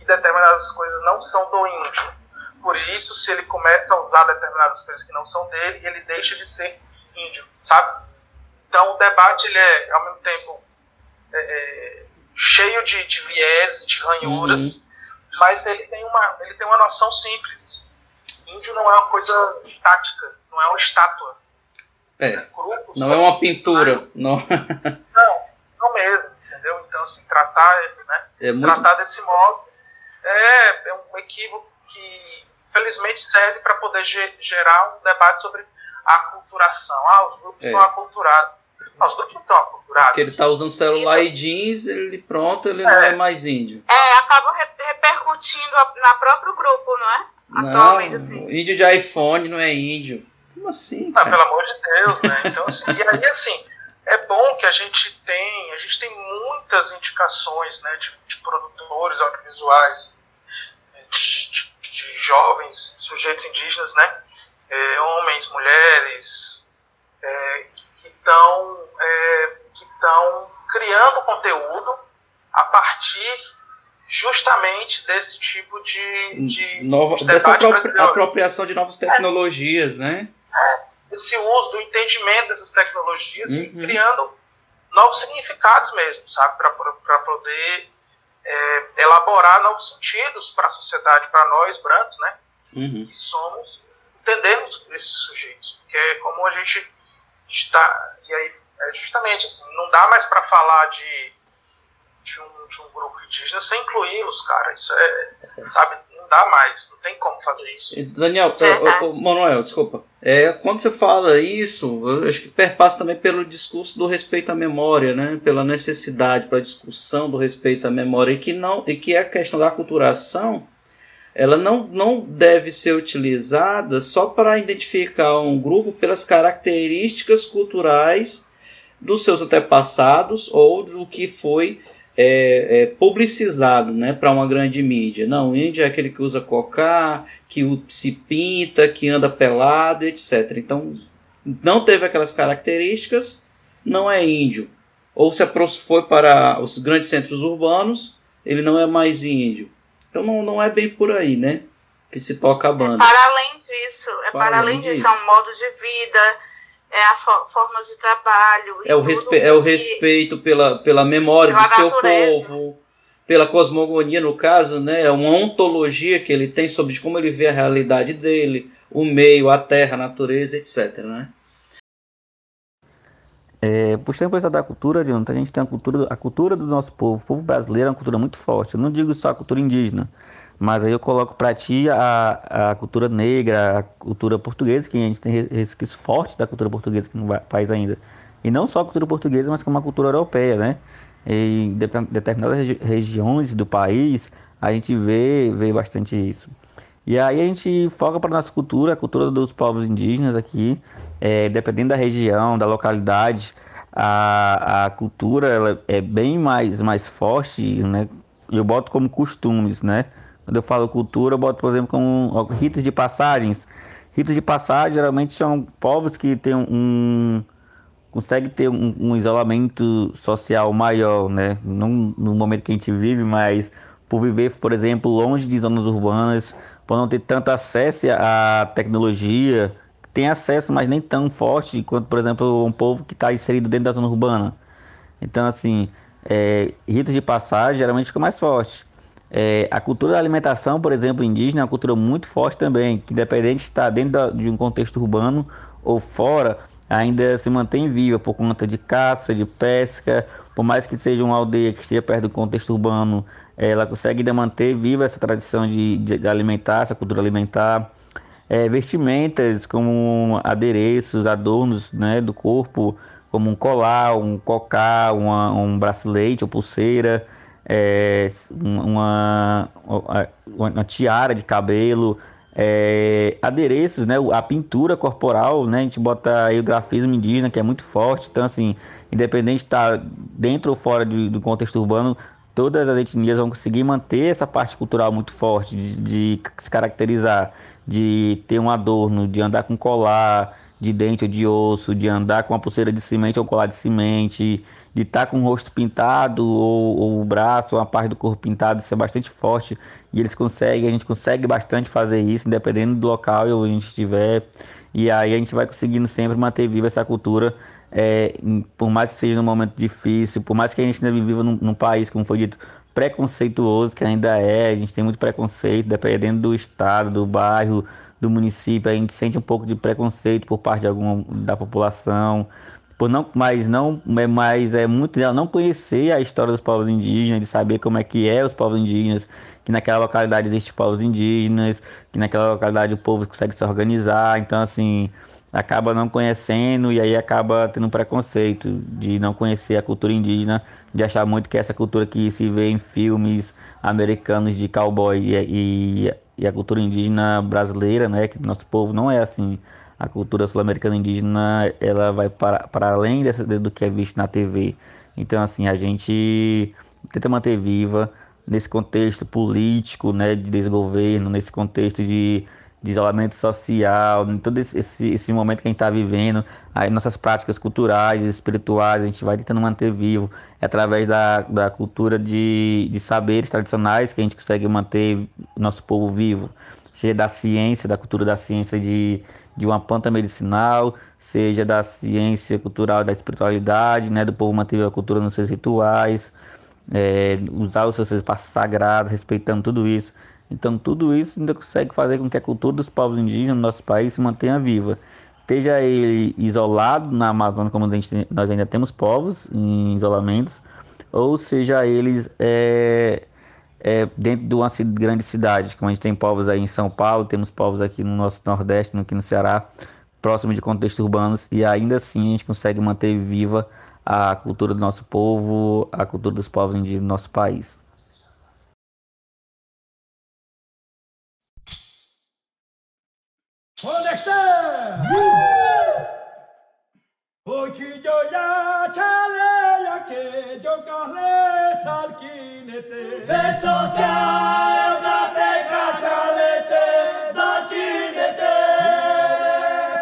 [SPEAKER 5] e determinadas coisas não são do índio. Por isso, se ele começa a usar determinadas coisas que não são dele, ele deixa de ser índio, sabe? Então, o debate ele é, ao mesmo tempo, é, é, cheio de, de viés, de ranhuras, uhum. mas ele tem, uma, ele tem uma noção simples. Assim. Índio não é uma coisa estática não é uma estátua.
[SPEAKER 2] É. é não é uma pintura. Não.
[SPEAKER 5] não, não mesmo, assim, tratar, né, é muito... tratar desse modo é, é um equívoco que, felizmente, serve para poder gerar um debate sobre a aculturação. Ah, os grupos é. estão aculturados. Não, os grupos não estão aculturados.
[SPEAKER 2] Porque ele está usando celular e jeans, ele pronto, ele é. não é mais índio.
[SPEAKER 3] É, acaba repercutindo na próprio grupo, não é? Atualmente,
[SPEAKER 2] não,
[SPEAKER 3] assim.
[SPEAKER 2] Índio de iPhone não é índio. Como assim?
[SPEAKER 5] Ah, pelo amor de Deus, né? Então, assim, e aí, assim, é bom que a gente tem, a gente tem muitas indicações, né, de, de produtores audiovisuais, de, de, de, jovens, sujeitos indígenas, né, é, homens, mulheres, é, que estão é, que estão criando conteúdo a partir justamente desse tipo de, de,
[SPEAKER 2] Nova, de dessa apropriação de novas tecnologias, é. né?
[SPEAKER 5] Esse uso do entendimento dessas tecnologias uhum. e criando novos significados mesmo, sabe? Para poder é, elaborar novos sentidos para a sociedade, para nós brancos, né? Uhum. Que somos, entendemos esses sujeitos. Porque é como a gente está. E aí, é justamente assim, não dá mais para falar de, de, um, de um grupo indígena sem incluí-los, cara. Isso é, sabe? Não dá mais, não tem como fazer isso.
[SPEAKER 2] Daniel, é, Manuel, desculpa. É, quando você fala isso, eu acho que perpassa também pelo discurso do respeito à memória, né? Pela necessidade, pela discussão do respeito à memória, e que não, e que a questão da aculturação, ela não, não deve ser utilizada só para identificar um grupo pelas características culturais dos seus antepassados ou do que foi é, é, publicizado né, para uma grande mídia. Não, o índio é aquele que usa cocá, que se pinta, que anda pelado, etc. Então, não teve aquelas características, não é índio. Ou se foi para os grandes centros urbanos, ele não é mais índio. Então não, não é bem por aí, né? Que se toca a banda.
[SPEAKER 3] É para além disso, é para, para além disso, disso, é um modo de vida, é a fo formas de trabalho.
[SPEAKER 2] É o, respe é o respeito pela, pela memória pela do natureza. seu povo, pela cosmogonia, no caso, né? É uma ontologia que ele tem sobre como ele vê a realidade dele, o meio, a terra, a natureza, etc. Né?
[SPEAKER 4] É, puxando para da cultura, Jonathan, a gente tem a cultura, a cultura do nosso povo. O povo brasileiro é uma cultura muito forte. Eu não digo só a cultura indígena, mas aí eu coloco para ti a, a cultura negra, a cultura portuguesa, que a gente tem resquícios fortes da cultura portuguesa aqui no país ainda. E não só a cultura portuguesa, mas como a cultura europeia, né? Em determinadas regi regiões do país, a gente vê, vê bastante isso. E aí a gente foca para nossa cultura, a cultura dos povos indígenas aqui, é, dependendo da região, da localidade, a, a cultura ela é bem mais, mais forte, né? Eu boto como costumes, né? Quando eu falo cultura, eu boto, por exemplo, como ritos de passagens. Ritos de passagem geralmente são povos que têm um. conseguem ter um, um, isolamento social maior, né? Não no momento que a gente vive, mas por viver, por exemplo, longe de zonas urbanas, por não ter tanto acesso à tecnologia, tem acesso, mas nem tão forte quanto, por exemplo, um povo que está inserido dentro da zona urbana. Então, assim, é, ritos de passagem geralmente fica mais forte. É, a cultura da alimentação, por exemplo, indígena, é uma cultura muito forte também, que independente de estar dentro de um contexto urbano ou fora, ainda se mantém viva por conta de caça, de pesca, por mais que seja uma aldeia que esteja perto do contexto urbano, ela consegue ainda manter viva essa tradição de, de alimentar, essa cultura alimentar. É, vestimentas como adereços, adornos né, do corpo, como um colar, um cocá, uma, um bracelete ou pulseira, é, uma, uma, uma, tiara de cabelo, é, adereços, né, a pintura corporal, né, a gente bota aí o grafismo indígena que é muito forte, então assim, independente de estar dentro ou fora de, do contexto urbano, todas as etnias vão conseguir manter essa parte cultural muito forte, de, de se caracterizar, de ter um adorno, de andar com colar de dente ou de osso, de andar com uma pulseira de semente ou colar de semente, de estar tá com o rosto pintado ou, ou, o braço, ou uma parte do corpo pintado, isso é bastante forte e eles conseguem, a gente consegue bastante fazer isso, dependendo do local onde a gente estiver. E aí a gente vai conseguindo sempre manter viva essa cultura, é, por mais que seja num momento difícil, por mais que a gente ainda viva num, num país, como foi dito, preconceituoso, que ainda é, a gente tem muito preconceito, dependendo do estado, do bairro, do município, a gente sente um pouco de preconceito por parte de da população por não, mas não, é, mas é muito dela não conhecer a história dos povos indígenas, de saber como é que é os povos indígenas, que naquela localidade existem povos indígenas, que naquela localidade o povo consegue se organizar, então assim, acaba não conhecendo e aí acaba tendo um preconceito de não conhecer a cultura indígena, de achar muito que essa cultura que se vê em filmes americanos de cowboy e, e, e a cultura indígena brasileira, né, que nosso povo não é assim a cultura sul-americana indígena ela vai para, para além dessa, do que é visto na TV. Então, assim, a gente tenta manter viva nesse contexto político, né, de desgoverno, nesse contexto de, de isolamento social, em todo esse, esse momento que a gente está vivendo, aí nossas práticas culturais, espirituais, a gente vai tentando manter vivo é através da, da cultura de, de saberes tradicionais que a gente consegue manter nosso povo vivo, seja da ciência, da cultura da ciência de de uma planta medicinal, seja da ciência cultural, da espiritualidade, né, do povo manter a cultura nos seus rituais, é, usar os seus espaços sagrados, respeitando tudo isso. Então, tudo isso ainda consegue fazer com que a cultura dos povos indígenas no nosso país se mantenha viva. Esteja ele isolado na Amazônia, como gente, nós ainda temos povos em isolamentos, ou seja eles é,
[SPEAKER 8] é, dentro de uma grande cidade, como a gente tem povos aí em São Paulo, temos povos aqui no nosso Nordeste, aqui no Ceará, próximo de contextos urbanos, e ainda assim a gente consegue manter viva a cultura do nosso povo, a cultura dos povos indígenas do nosso país.
[SPEAKER 1] Onde está? Hoje eu já chale que salkinete se toca eu gate cachalete salkinete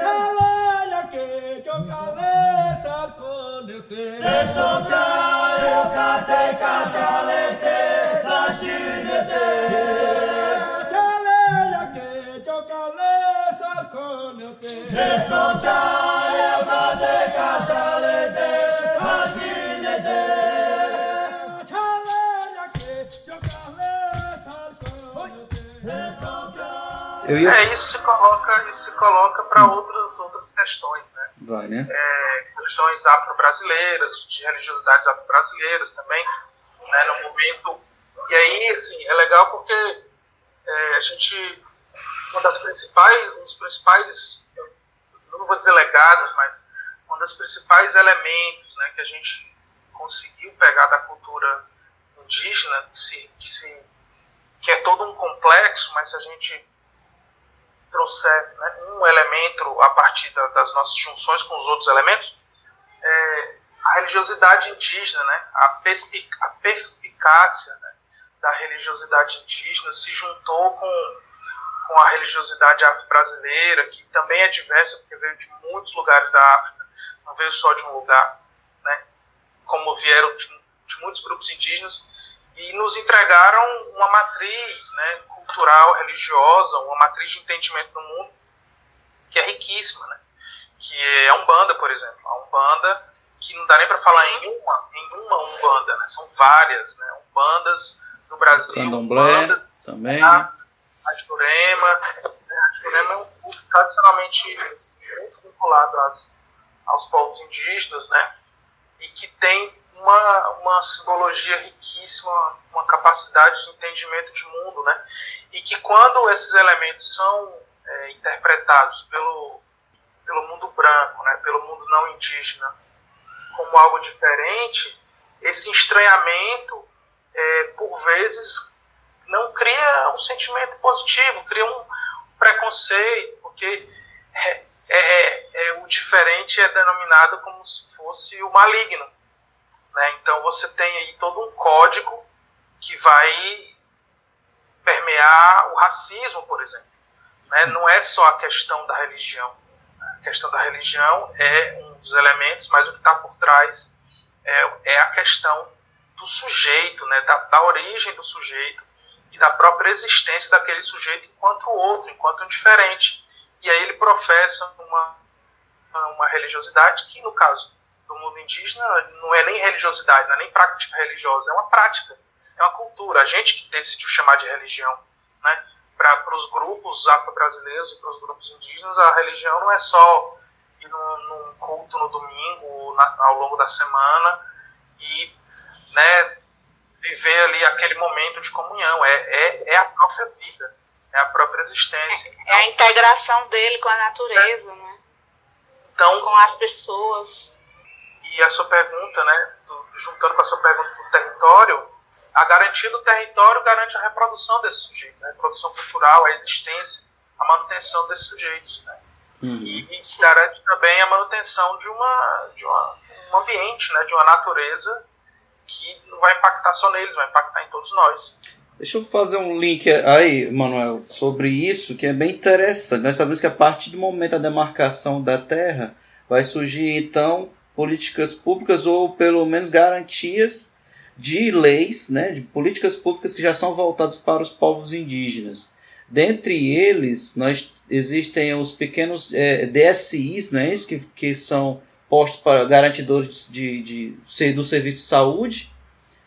[SPEAKER 1] chale que yo carle salkinete se toca eu gate cachalete salkinete chale que yo carle salkinete se toca eu
[SPEAKER 2] ia.
[SPEAKER 5] É, isso se coloca, isso se coloca para outras, outras questões, né?
[SPEAKER 2] Vai, né?
[SPEAKER 5] É, questões afro-brasileiras, de religiosidades afro-brasileiras também, né, no momento. E aí, assim, é legal porque é, a gente, uma das principais, um dos principais, não vou dizer legados, mas um dos principais elementos né, que a gente conseguiu pegar da cultura indígena, que, se, que, se, que é todo um complexo, mas se a gente trouxer né, um elemento a partir da, das nossas junções com os outros elementos, é, a religiosidade indígena, né, a, perspic a perspicácia né, da religiosidade indígena se juntou com, com a religiosidade afro-brasileira, que também é diversa, porque veio de muitos lugares da África, não veio só de um lugar, né, como vieram de, de muitos grupos indígenas, e nos entregaram uma matriz né, cultural, religiosa, uma matriz de entendimento do mundo que é riquíssima, né? que é a Umbanda, por exemplo. A Umbanda, que não dá nem para falar em uma, em uma Umbanda, né? são várias né? Umbandas no Brasil.
[SPEAKER 2] Candomblé
[SPEAKER 5] Umbanda,
[SPEAKER 2] também.
[SPEAKER 5] a, a Jurema. A Jurema é um culto tradicionalmente muito vinculado às, aos povos indígenas, né? e que tem uma, uma simbologia riquíssima, uma capacidade de entendimento de mundo, né? E que quando esses elementos são é, interpretados pelo, pelo mundo branco, né, pelo mundo não indígena, como algo diferente, esse estranhamento, é, por vezes, não cria um sentimento positivo, cria um preconceito, porque é, é, é, o diferente é denominado como se fosse o maligno. Né? Então você tem aí todo um código que vai permear o racismo, por exemplo. Né? Não é só a questão da religião. A questão da religião é um dos elementos, mas o que está por trás é, é, a questão do sujeito, né? da, da origem do sujeito e da própria existência daquele sujeito enquanto outro, enquanto um diferente. E aí ele professa uma, uma religiosidade que, no caso do mundo indígena, não é nem religiosidade, não é nem prática religiosa, é uma prática, é uma cultura. A gente que decidiu chamar de religião. Né? Para os grupos afro-brasileiros e para os grupos indígenas, a religião não é só ir num, num culto no domingo, na, ao longo da semana e né, viver ali aquele momento de comunhão. É, é, é a própria vida, é a própria existência.
[SPEAKER 3] É a integração dele com a natureza, né?
[SPEAKER 5] Então,
[SPEAKER 3] Com as pessoas.
[SPEAKER 5] E a sua pergunta, né, do- juntando com a sua pergunta do território, a garantia do território garante a reprodução desses sujeitos, a reprodução cultural, a existência, a manutenção desses sujeitos. Né?
[SPEAKER 2] Uhum.
[SPEAKER 5] E, e garante também a manutenção de, uma, de uma, um ambiente, né, de uma natureza que não vai impactar só neles, vai impactar em todos nós.
[SPEAKER 2] Deixa eu fazer um link aí, Manuel, sobre isso, que é bem interessante. Nós sabemos que a partir do momento da demarcação da terra, vai surgir então políticas públicas ou pelo menos garantias de leis, né, de políticas públicas que já são voltadas para os povos indígenas. Dentre eles, nós existem os pequenos eh, DSIs, né, que, que são postos para garantidores de, de, de, do serviço de saúde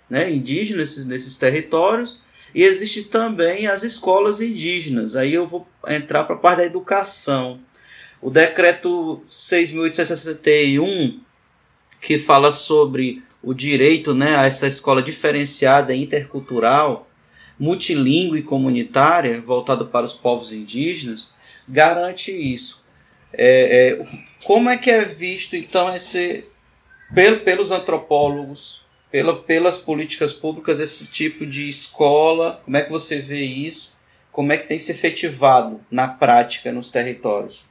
[SPEAKER 2] né, indígenas nesses, nesses territórios. E existe também as escolas indígenas. Aí eu vou entrar para a parte da educação. O decreto 6.861, que fala sobre o direito né, a essa escola diferenciada e intercultural, multilingüe comunitária, voltada para os povos indígenas, garante isso. É, é, como é que é visto, então, esse, pelos antropólogos, pela, pelas políticas públicas, esse tipo de escola? Como é que você vê isso? Como é que tem se efetivado na prática nos territórios?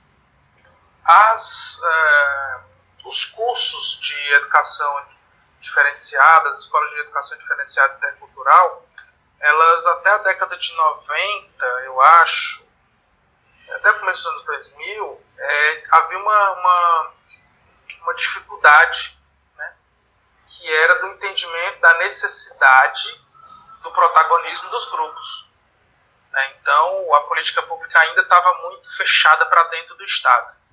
[SPEAKER 5] As, é, os cursos de educação diferenciada, as escolas de educação diferenciada intercultural, elas até a década de 90, eu acho, até o começo dos anos 2000, é, havia uma, uma, uma dificuldade, né, que era do entendimento da necessidade do protagonismo dos grupos. Né? Então, a política pública ainda estava muito fechada para dentro do Estado.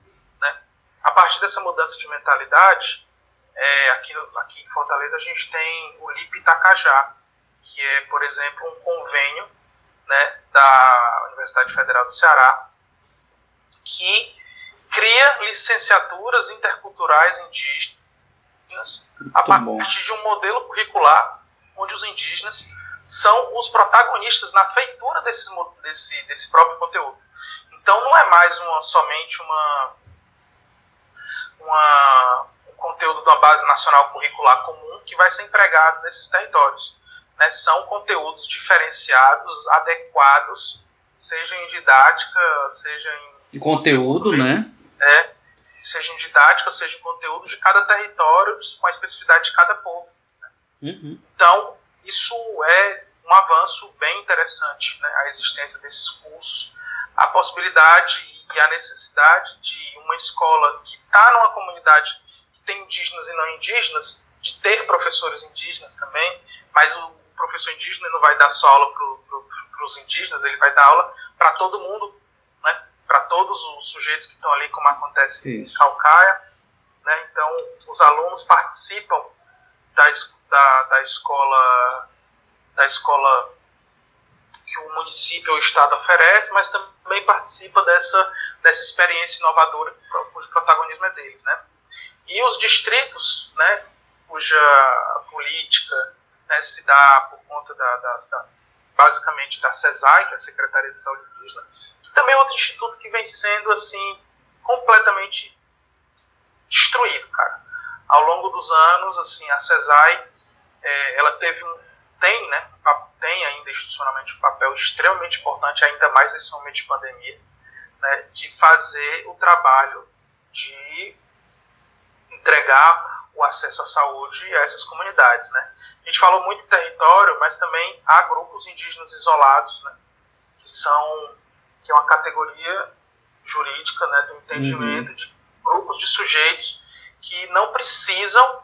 [SPEAKER 5] A partir dessa mudança de mentalidade, é, aqui, aqui em Fortaleza a gente tem o LIP Itacajá, que é, por exemplo, um convênio né, da Universidade Federal do Ceará, que cria licenciaturas interculturais indígenas Muito a partir bom. de um modelo curricular onde os indígenas são os protagonistas na feitura desse, desse, desse próprio conteúdo. Então não é mais uma, somente uma, uma, um conteúdo de uma base nacional curricular comum que vai ser empregado nesses territórios. Né? São conteúdos diferenciados, adequados, seja em didática, seja em.
[SPEAKER 2] De conteúdo, né?
[SPEAKER 5] É, seja em didática, seja em conteúdo de cada território, com a especificidade de cada povo. Né?
[SPEAKER 2] Uhum.
[SPEAKER 5] Então, isso é um avanço bem interessante, né, a existência desses cursos, a possibilidade e a necessidade de uma escola que está numa comunidade que tem indígenas e não indígenas, de ter professores indígenas também, mas o professor indígena não vai dar só aula para os indígenas, ele vai dar aula para todo mundo, né, para todos os sujeitos que estão ali, como acontece Isso. em Calcaia. Né, então, os alunos participam da, da, da escola da escola que o município ou o estado oferece, mas também participa dessa, dessa experiência inovadora cujo protagonismo é deles, né? E os distritos, né, cuja política né, se dá por conta da, da, da, basicamente da CESAI, que é a Secretaria de Saúde Indígena, que também é outro instituto que vem sendo assim completamente destruído, cara. Ao longo dos anos, assim, a CESAI é, ela teve um, tem, né, tem ainda institucionalmente um papel extremamente importante, ainda mais nesse momento de pandemia, né, de fazer o trabalho de entregar o acesso à saúde a essas comunidades, né. A gente falou muito em território, mas também há grupos indígenas isolados, né, que são que é uma categoria jurídica, né, do entendimento uhum. de grupos de sujeitos que não precisam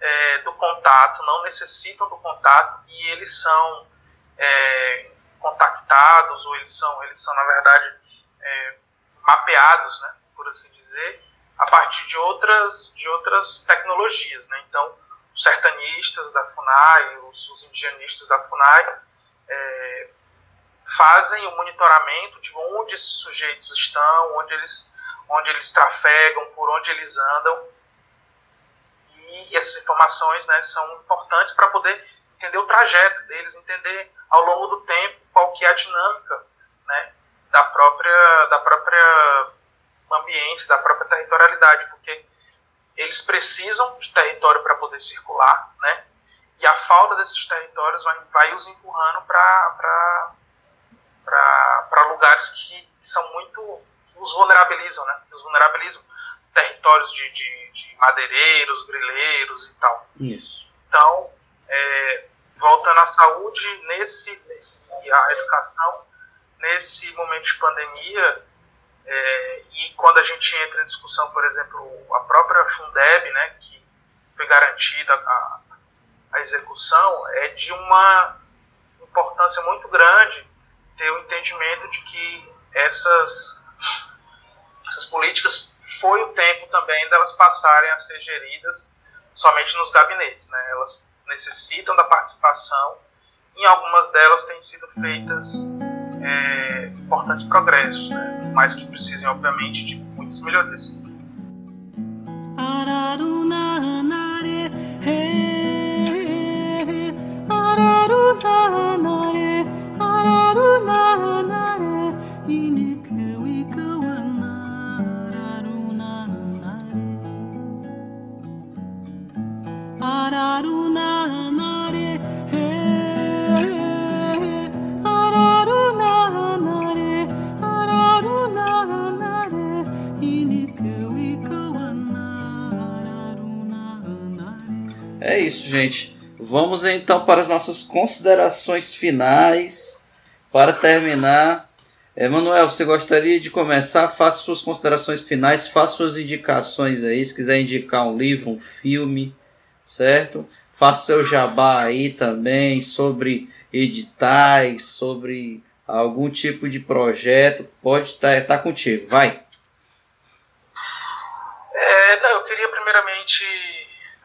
[SPEAKER 5] é, do contato, não necessitam do contato e eles são é, contactados ou eles são, eles são na verdade é, mapeados, né, por assim dizer, a partir de outras, de outras tecnologias, né? Então, os sertanistas da Funai, os, os indianistas da Funai é, fazem o monitoramento de onde esses sujeitos estão, onde eles, onde eles trafegam, por onde eles andam e essas informações né, são importantes para poder entender o trajeto deles, entender ao longo do tempo qual que é a dinâmica né, da própria da própria ambiente, da própria territorialidade, porque eles precisam de território para poder circular, né? E a falta desses territórios vai, vai os empurrando para lugares que são muito que os vulnerabilizam, né? Os vulnerabilizam territórios de, de, de madeireiros, grileiros e tal.
[SPEAKER 2] Isso.
[SPEAKER 5] Então, é, voltando à saúde nesse e à educação nesse momento de pandemia é, e quando a gente entra em discussão, por exemplo, a própria Fundeb, né, que foi garantida a, a execução, é de uma importância muito grande ter o entendimento de que essas essas políticas foi o tempo também delas passarem a ser geridas somente nos gabinetes. Né? Elas necessitam da participação. Em algumas delas têm sido feitas é, importantes progressos, né? mas que precisam, obviamente, de muitas melhorias.
[SPEAKER 2] Vamos então para as nossas considerações finais. Para terminar, Emanuel, você gostaria de começar? Faça suas considerações finais, faça suas indicações aí. Se quiser indicar um livro, um filme, certo? Faça seu jabá aí também sobre editais, sobre algum tipo de projeto. Pode estar tá, tá contigo, vai.
[SPEAKER 5] É, não, eu queria primeiramente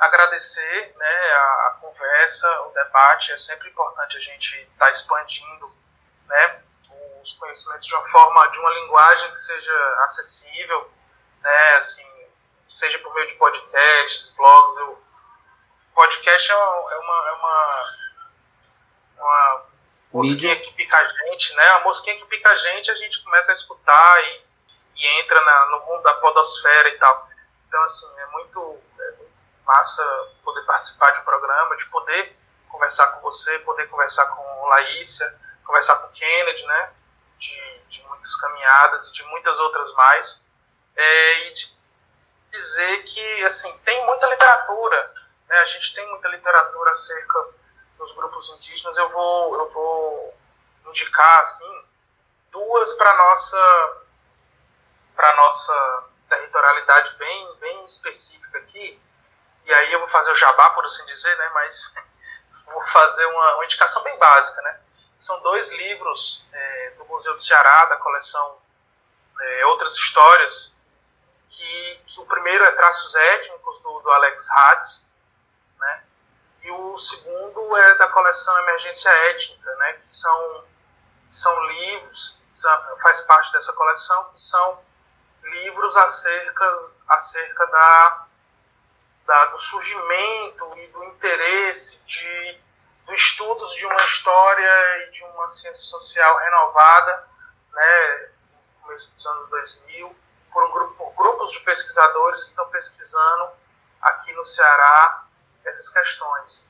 [SPEAKER 5] agradecer né, a, a, conversa, o debate. É sempre importante a gente estar tá expandindo né, os conhecimentos de uma forma, de uma linguagem que seja acessível, né, assim, seja por meio de podcasts, blogs. Eu, podcast é uma, é uma, é uma, uma mosquinha que pica a gente, né? A mosquinha que pica a gente, a gente começa a escutar e, e entra na, no mundo da podosfera e tal. Então, assim, é muito, é muito massa poder participar de um programa, de poder conversar com você, poder conversar com Laícia, conversar com Kennedy, né? De, de muitas caminhadas e de muitas outras mais. É, e de dizer que, assim, tem muita literatura, né? A gente tem muita literatura acerca dos grupos indígenas. Eu vou, eu vou indicar, assim, duas para nossa para nossa territorialidade bem, bem específica aqui, e aí eu vou fazer o jabá, por assim dizer, né, mas vou fazer uma, uma indicação bem básica, né. São dois livros é, do Museu do Ceará, da coleção é, Outras Histórias, que, que, o primeiro é Traços Étnicos, do, do Alex Hatz, né, e o segundo é da coleção Emergência Étnica, né, que são, são livros, são, faz parte dessa coleção, que são livros acerca, acerca da, da, do surgimento e do interesse de, do estudos de uma história e de uma ciência social renovada, né, no começo dos anos 2000, por, um grupo, por grupos de pesquisadores que estão pesquisando aqui no Ceará essas questões.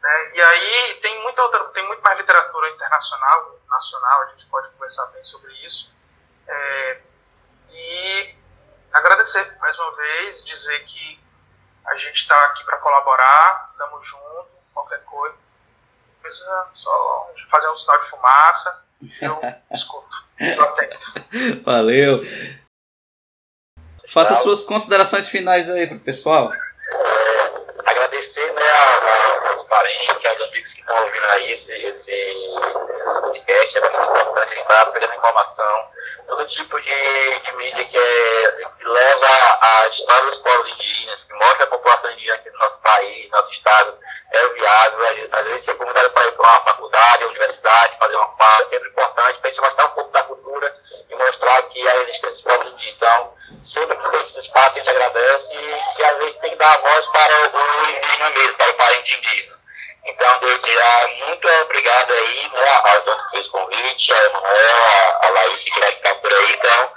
[SPEAKER 5] Né? E aí tem muita outra, tem muito mais literatura internacional, nacional, a gente pode conversar bem sobre isso. É, e agradecer mais uma vez, dizer que a gente está aqui para colaborar, estamos juntos, qualquer coisa. Precisa só fazer um sinal de fumaça, eu escuto, eu atento.
[SPEAKER 2] Valeu. Faça suas considerações finais aí para o pessoal.
[SPEAKER 4] É, agradecer né, aos parentes, aos amigos que estão ouvindo aí esse, esse podcast, é muito importante estar pegando informação todo tipo de, de mídia que, é, que leva a história dos povos indígenas, que mostra a população indígena aqui do nosso país, nosso estado, é viável. Às vezes é convidado para ir para uma faculdade, uma universidade, fazer uma parte, é sempre importante para a gente mostrar um pouco da cultura e mostrar que a existência dos povos indígenas. Então, sempre que tem esse espaço, a gente agradece e, e às vezes tem que dar a voz para o indígena mesmo, para o parente indígena. Então, desde já, muito obrigado aí, né, a Dona que fez o convite, a Emanuel, a, a Laís que vai ficar por aí. Então,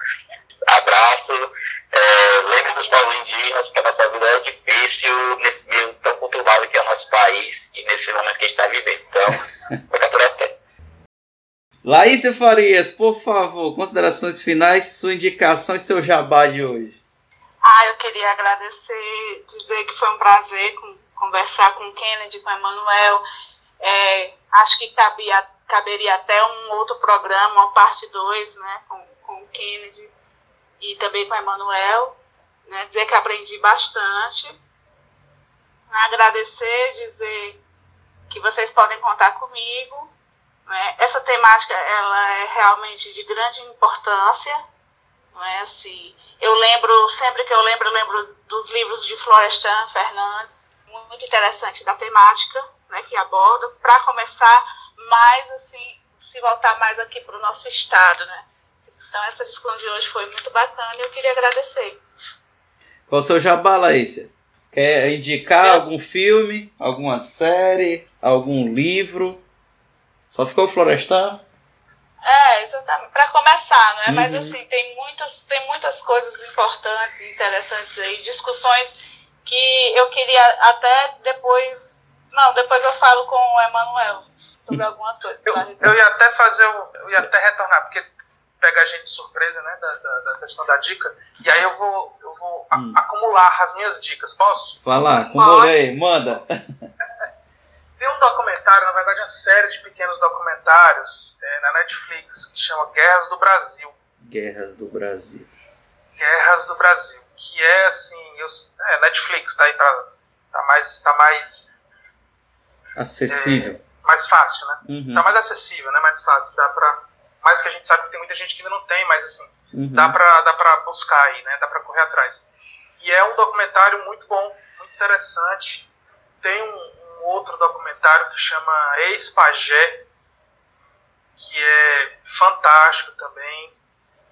[SPEAKER 4] abraço. É, lembre dos povos indígenas, que a nossa vida é difícil nesse meio tão conturbado que é o nosso país e nesse momento que a gente está vivendo. Então, fica por até.
[SPEAKER 2] Laís Farias, por favor, considerações finais, sua indicação e seu jabá de hoje.
[SPEAKER 3] Ah, eu queria agradecer, dizer que foi um prazer conversar com o Kennedy, com o Emanuel. É, acho que cabia, caberia até um outro programa, uma parte 2, né, com, com o Kennedy e também com o Emanuel. Né, dizer que aprendi bastante. Agradecer, dizer que vocês podem contar comigo. Né? Essa temática ela é realmente de grande importância. Não é assim. Eu lembro, sempre que eu lembro, eu lembro dos livros de Florestan Fernandes, muito interessante da temática né, que aborda, para começar mais assim, se voltar mais aqui para o nosso estado. Né? Então essa discussão de hoje foi muito bacana e eu queria agradecer.
[SPEAKER 2] Qual o seu jabá, Laísia? Quer indicar eu... algum filme, alguma série, algum livro? Só ficou Florestar?
[SPEAKER 3] É, exatamente. Para começar, não é? Uhum. Mas assim, tem muitas, tem muitas coisas importantes e interessantes aí, discussões que eu queria até depois. Não, depois eu falo com o Emanuel sobre algumas coisas.
[SPEAKER 5] Eu, eu ia até fazer, eu ia até retornar, porque pega a gente de surpresa, né, da, da, da, questão da dica, e aí eu vou, eu vou hum. acumular as minhas dicas, posso?
[SPEAKER 2] Fala, acumulei, manda.
[SPEAKER 5] Tem um documentário, na verdade, uma série de pequenos documentários é, na Netflix que chama Guerras do Brasil.
[SPEAKER 2] Guerras do Brasil.
[SPEAKER 5] Guerras do Brasil. Que é assim, eu, é, Netflix tá aí pra. tá mais. tá mais.
[SPEAKER 2] Acessível.
[SPEAKER 5] É, mais fácil, né?
[SPEAKER 2] Uhum.
[SPEAKER 5] Tá mais acessível, né? Mais fácil. Dá pra. Mais que a gente sabe que tem muita gente que ainda não tem, mas assim,
[SPEAKER 2] Uhum.
[SPEAKER 5] dá, pra, dá pra buscar aí, né? Dá pra correr atrás. E é um documentário muito bom, muito interessante. Tem um, um outro documentário que chama Ex-Pagé, que é fantástico também.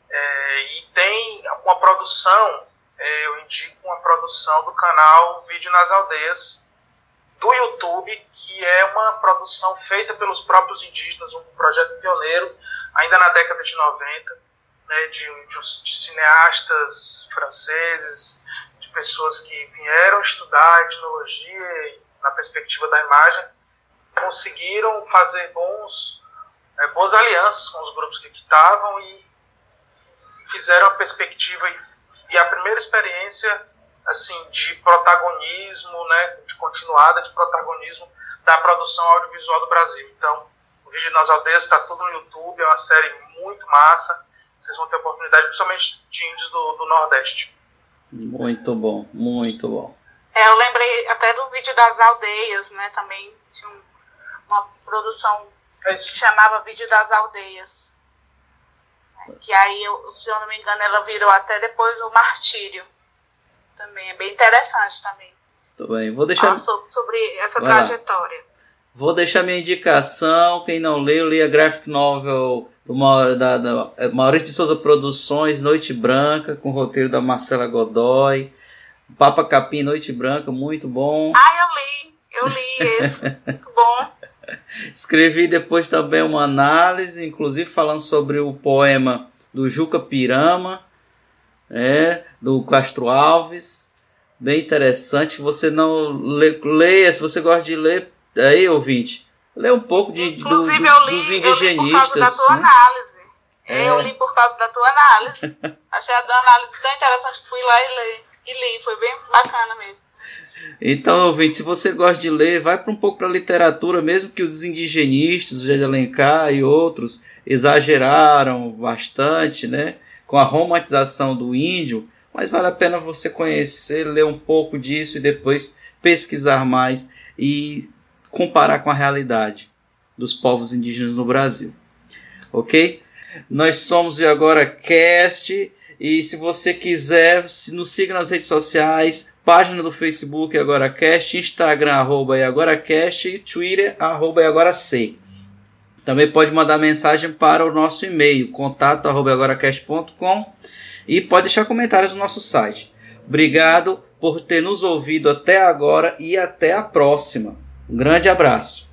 [SPEAKER 5] É, e tem uma produção, é, eu indico uma produção do canal Vídeo nas Aldeias, do YouTube, que é uma produção feita pelos próprios indígenas, um projeto pioneiro, ainda na década de 90, né, de, de, de cineastas franceses, de pessoas que vieram estudar etnologia na perspectiva da imagem, conseguiram fazer bons, é, boas alianças com os grupos que estavam e fizeram a perspectiva e, e, a primeira experiência assim de protagonismo, né, de continuada de protagonismo da produção audiovisual do Brasil. Então, o vídeo nas aldeias está tudo no YouTube, é uma série muito massa. Vocês vão ter oportunidade, principalmente de índios do, do Nordeste.
[SPEAKER 2] Muito bom, muito bom.
[SPEAKER 3] É, eu lembrei até do vídeo das aldeias, né? Também tinha uma produção que chamava Vídeo das Aldeias. Que aí, eu, se eu não me engano, ela virou até depois o Martírio. Também é bem interessante também.
[SPEAKER 2] Tudo bem. Vou deixar,
[SPEAKER 3] Fala so- sobre essa
[SPEAKER 2] Vai lá.
[SPEAKER 3] trajetória.
[SPEAKER 2] vou deixar minha indicação. Quem não leu, leia a graphic novel do Ma- da, da é, Maurício de Souza Produções, Noite Branca, com o roteiro da Marcela Godoy. Papa Capim, Noite Branca, muito bom.
[SPEAKER 3] Ah, eu li. Eu li esse. Muito bom.
[SPEAKER 2] Escrevi depois também uma análise, inclusive falando sobre o poema do Juca Pirama, né, do Castro Alves. Bem interessante. Você não lê, leia, se você gosta de ler, aí, ouvinte, lê um pouco de, do-
[SPEAKER 3] Inclusive,
[SPEAKER 2] do-
[SPEAKER 3] eu li,
[SPEAKER 2] dos
[SPEAKER 3] eu li por causa da
[SPEAKER 2] indigenistas.
[SPEAKER 3] tua
[SPEAKER 2] né?
[SPEAKER 3] análise.
[SPEAKER 2] É.
[SPEAKER 3] Eu li por causa da tua análise. Achei a tua análise tão interessante que fui lá e li. E li. Foi bem bacana mesmo.
[SPEAKER 2] Então, ouvinte, se você gosta de ler, vai para um pouco para a literatura, mesmo que os indigenistas, o José de Alencar e outros exageraram bastante, né, com a romantização do índio, mas vale a pena você conhecer, ler um pouco disso e depois pesquisar mais e comparar com a realidade dos povos indígenas no Brasil. OK? Nós somos o Agora Cast e se você quiser, se- nos siga nas redes sociais, página do Facebook AgoraCast, Instagram arroba AgoraCast e Twitter arroba AgoraC. Também pode mandar mensagem para o nosso e-mail, contato e pode deixar comentários no nosso site. Obrigado por ter nos ouvido até agora e até a próxima. Um grande abraço.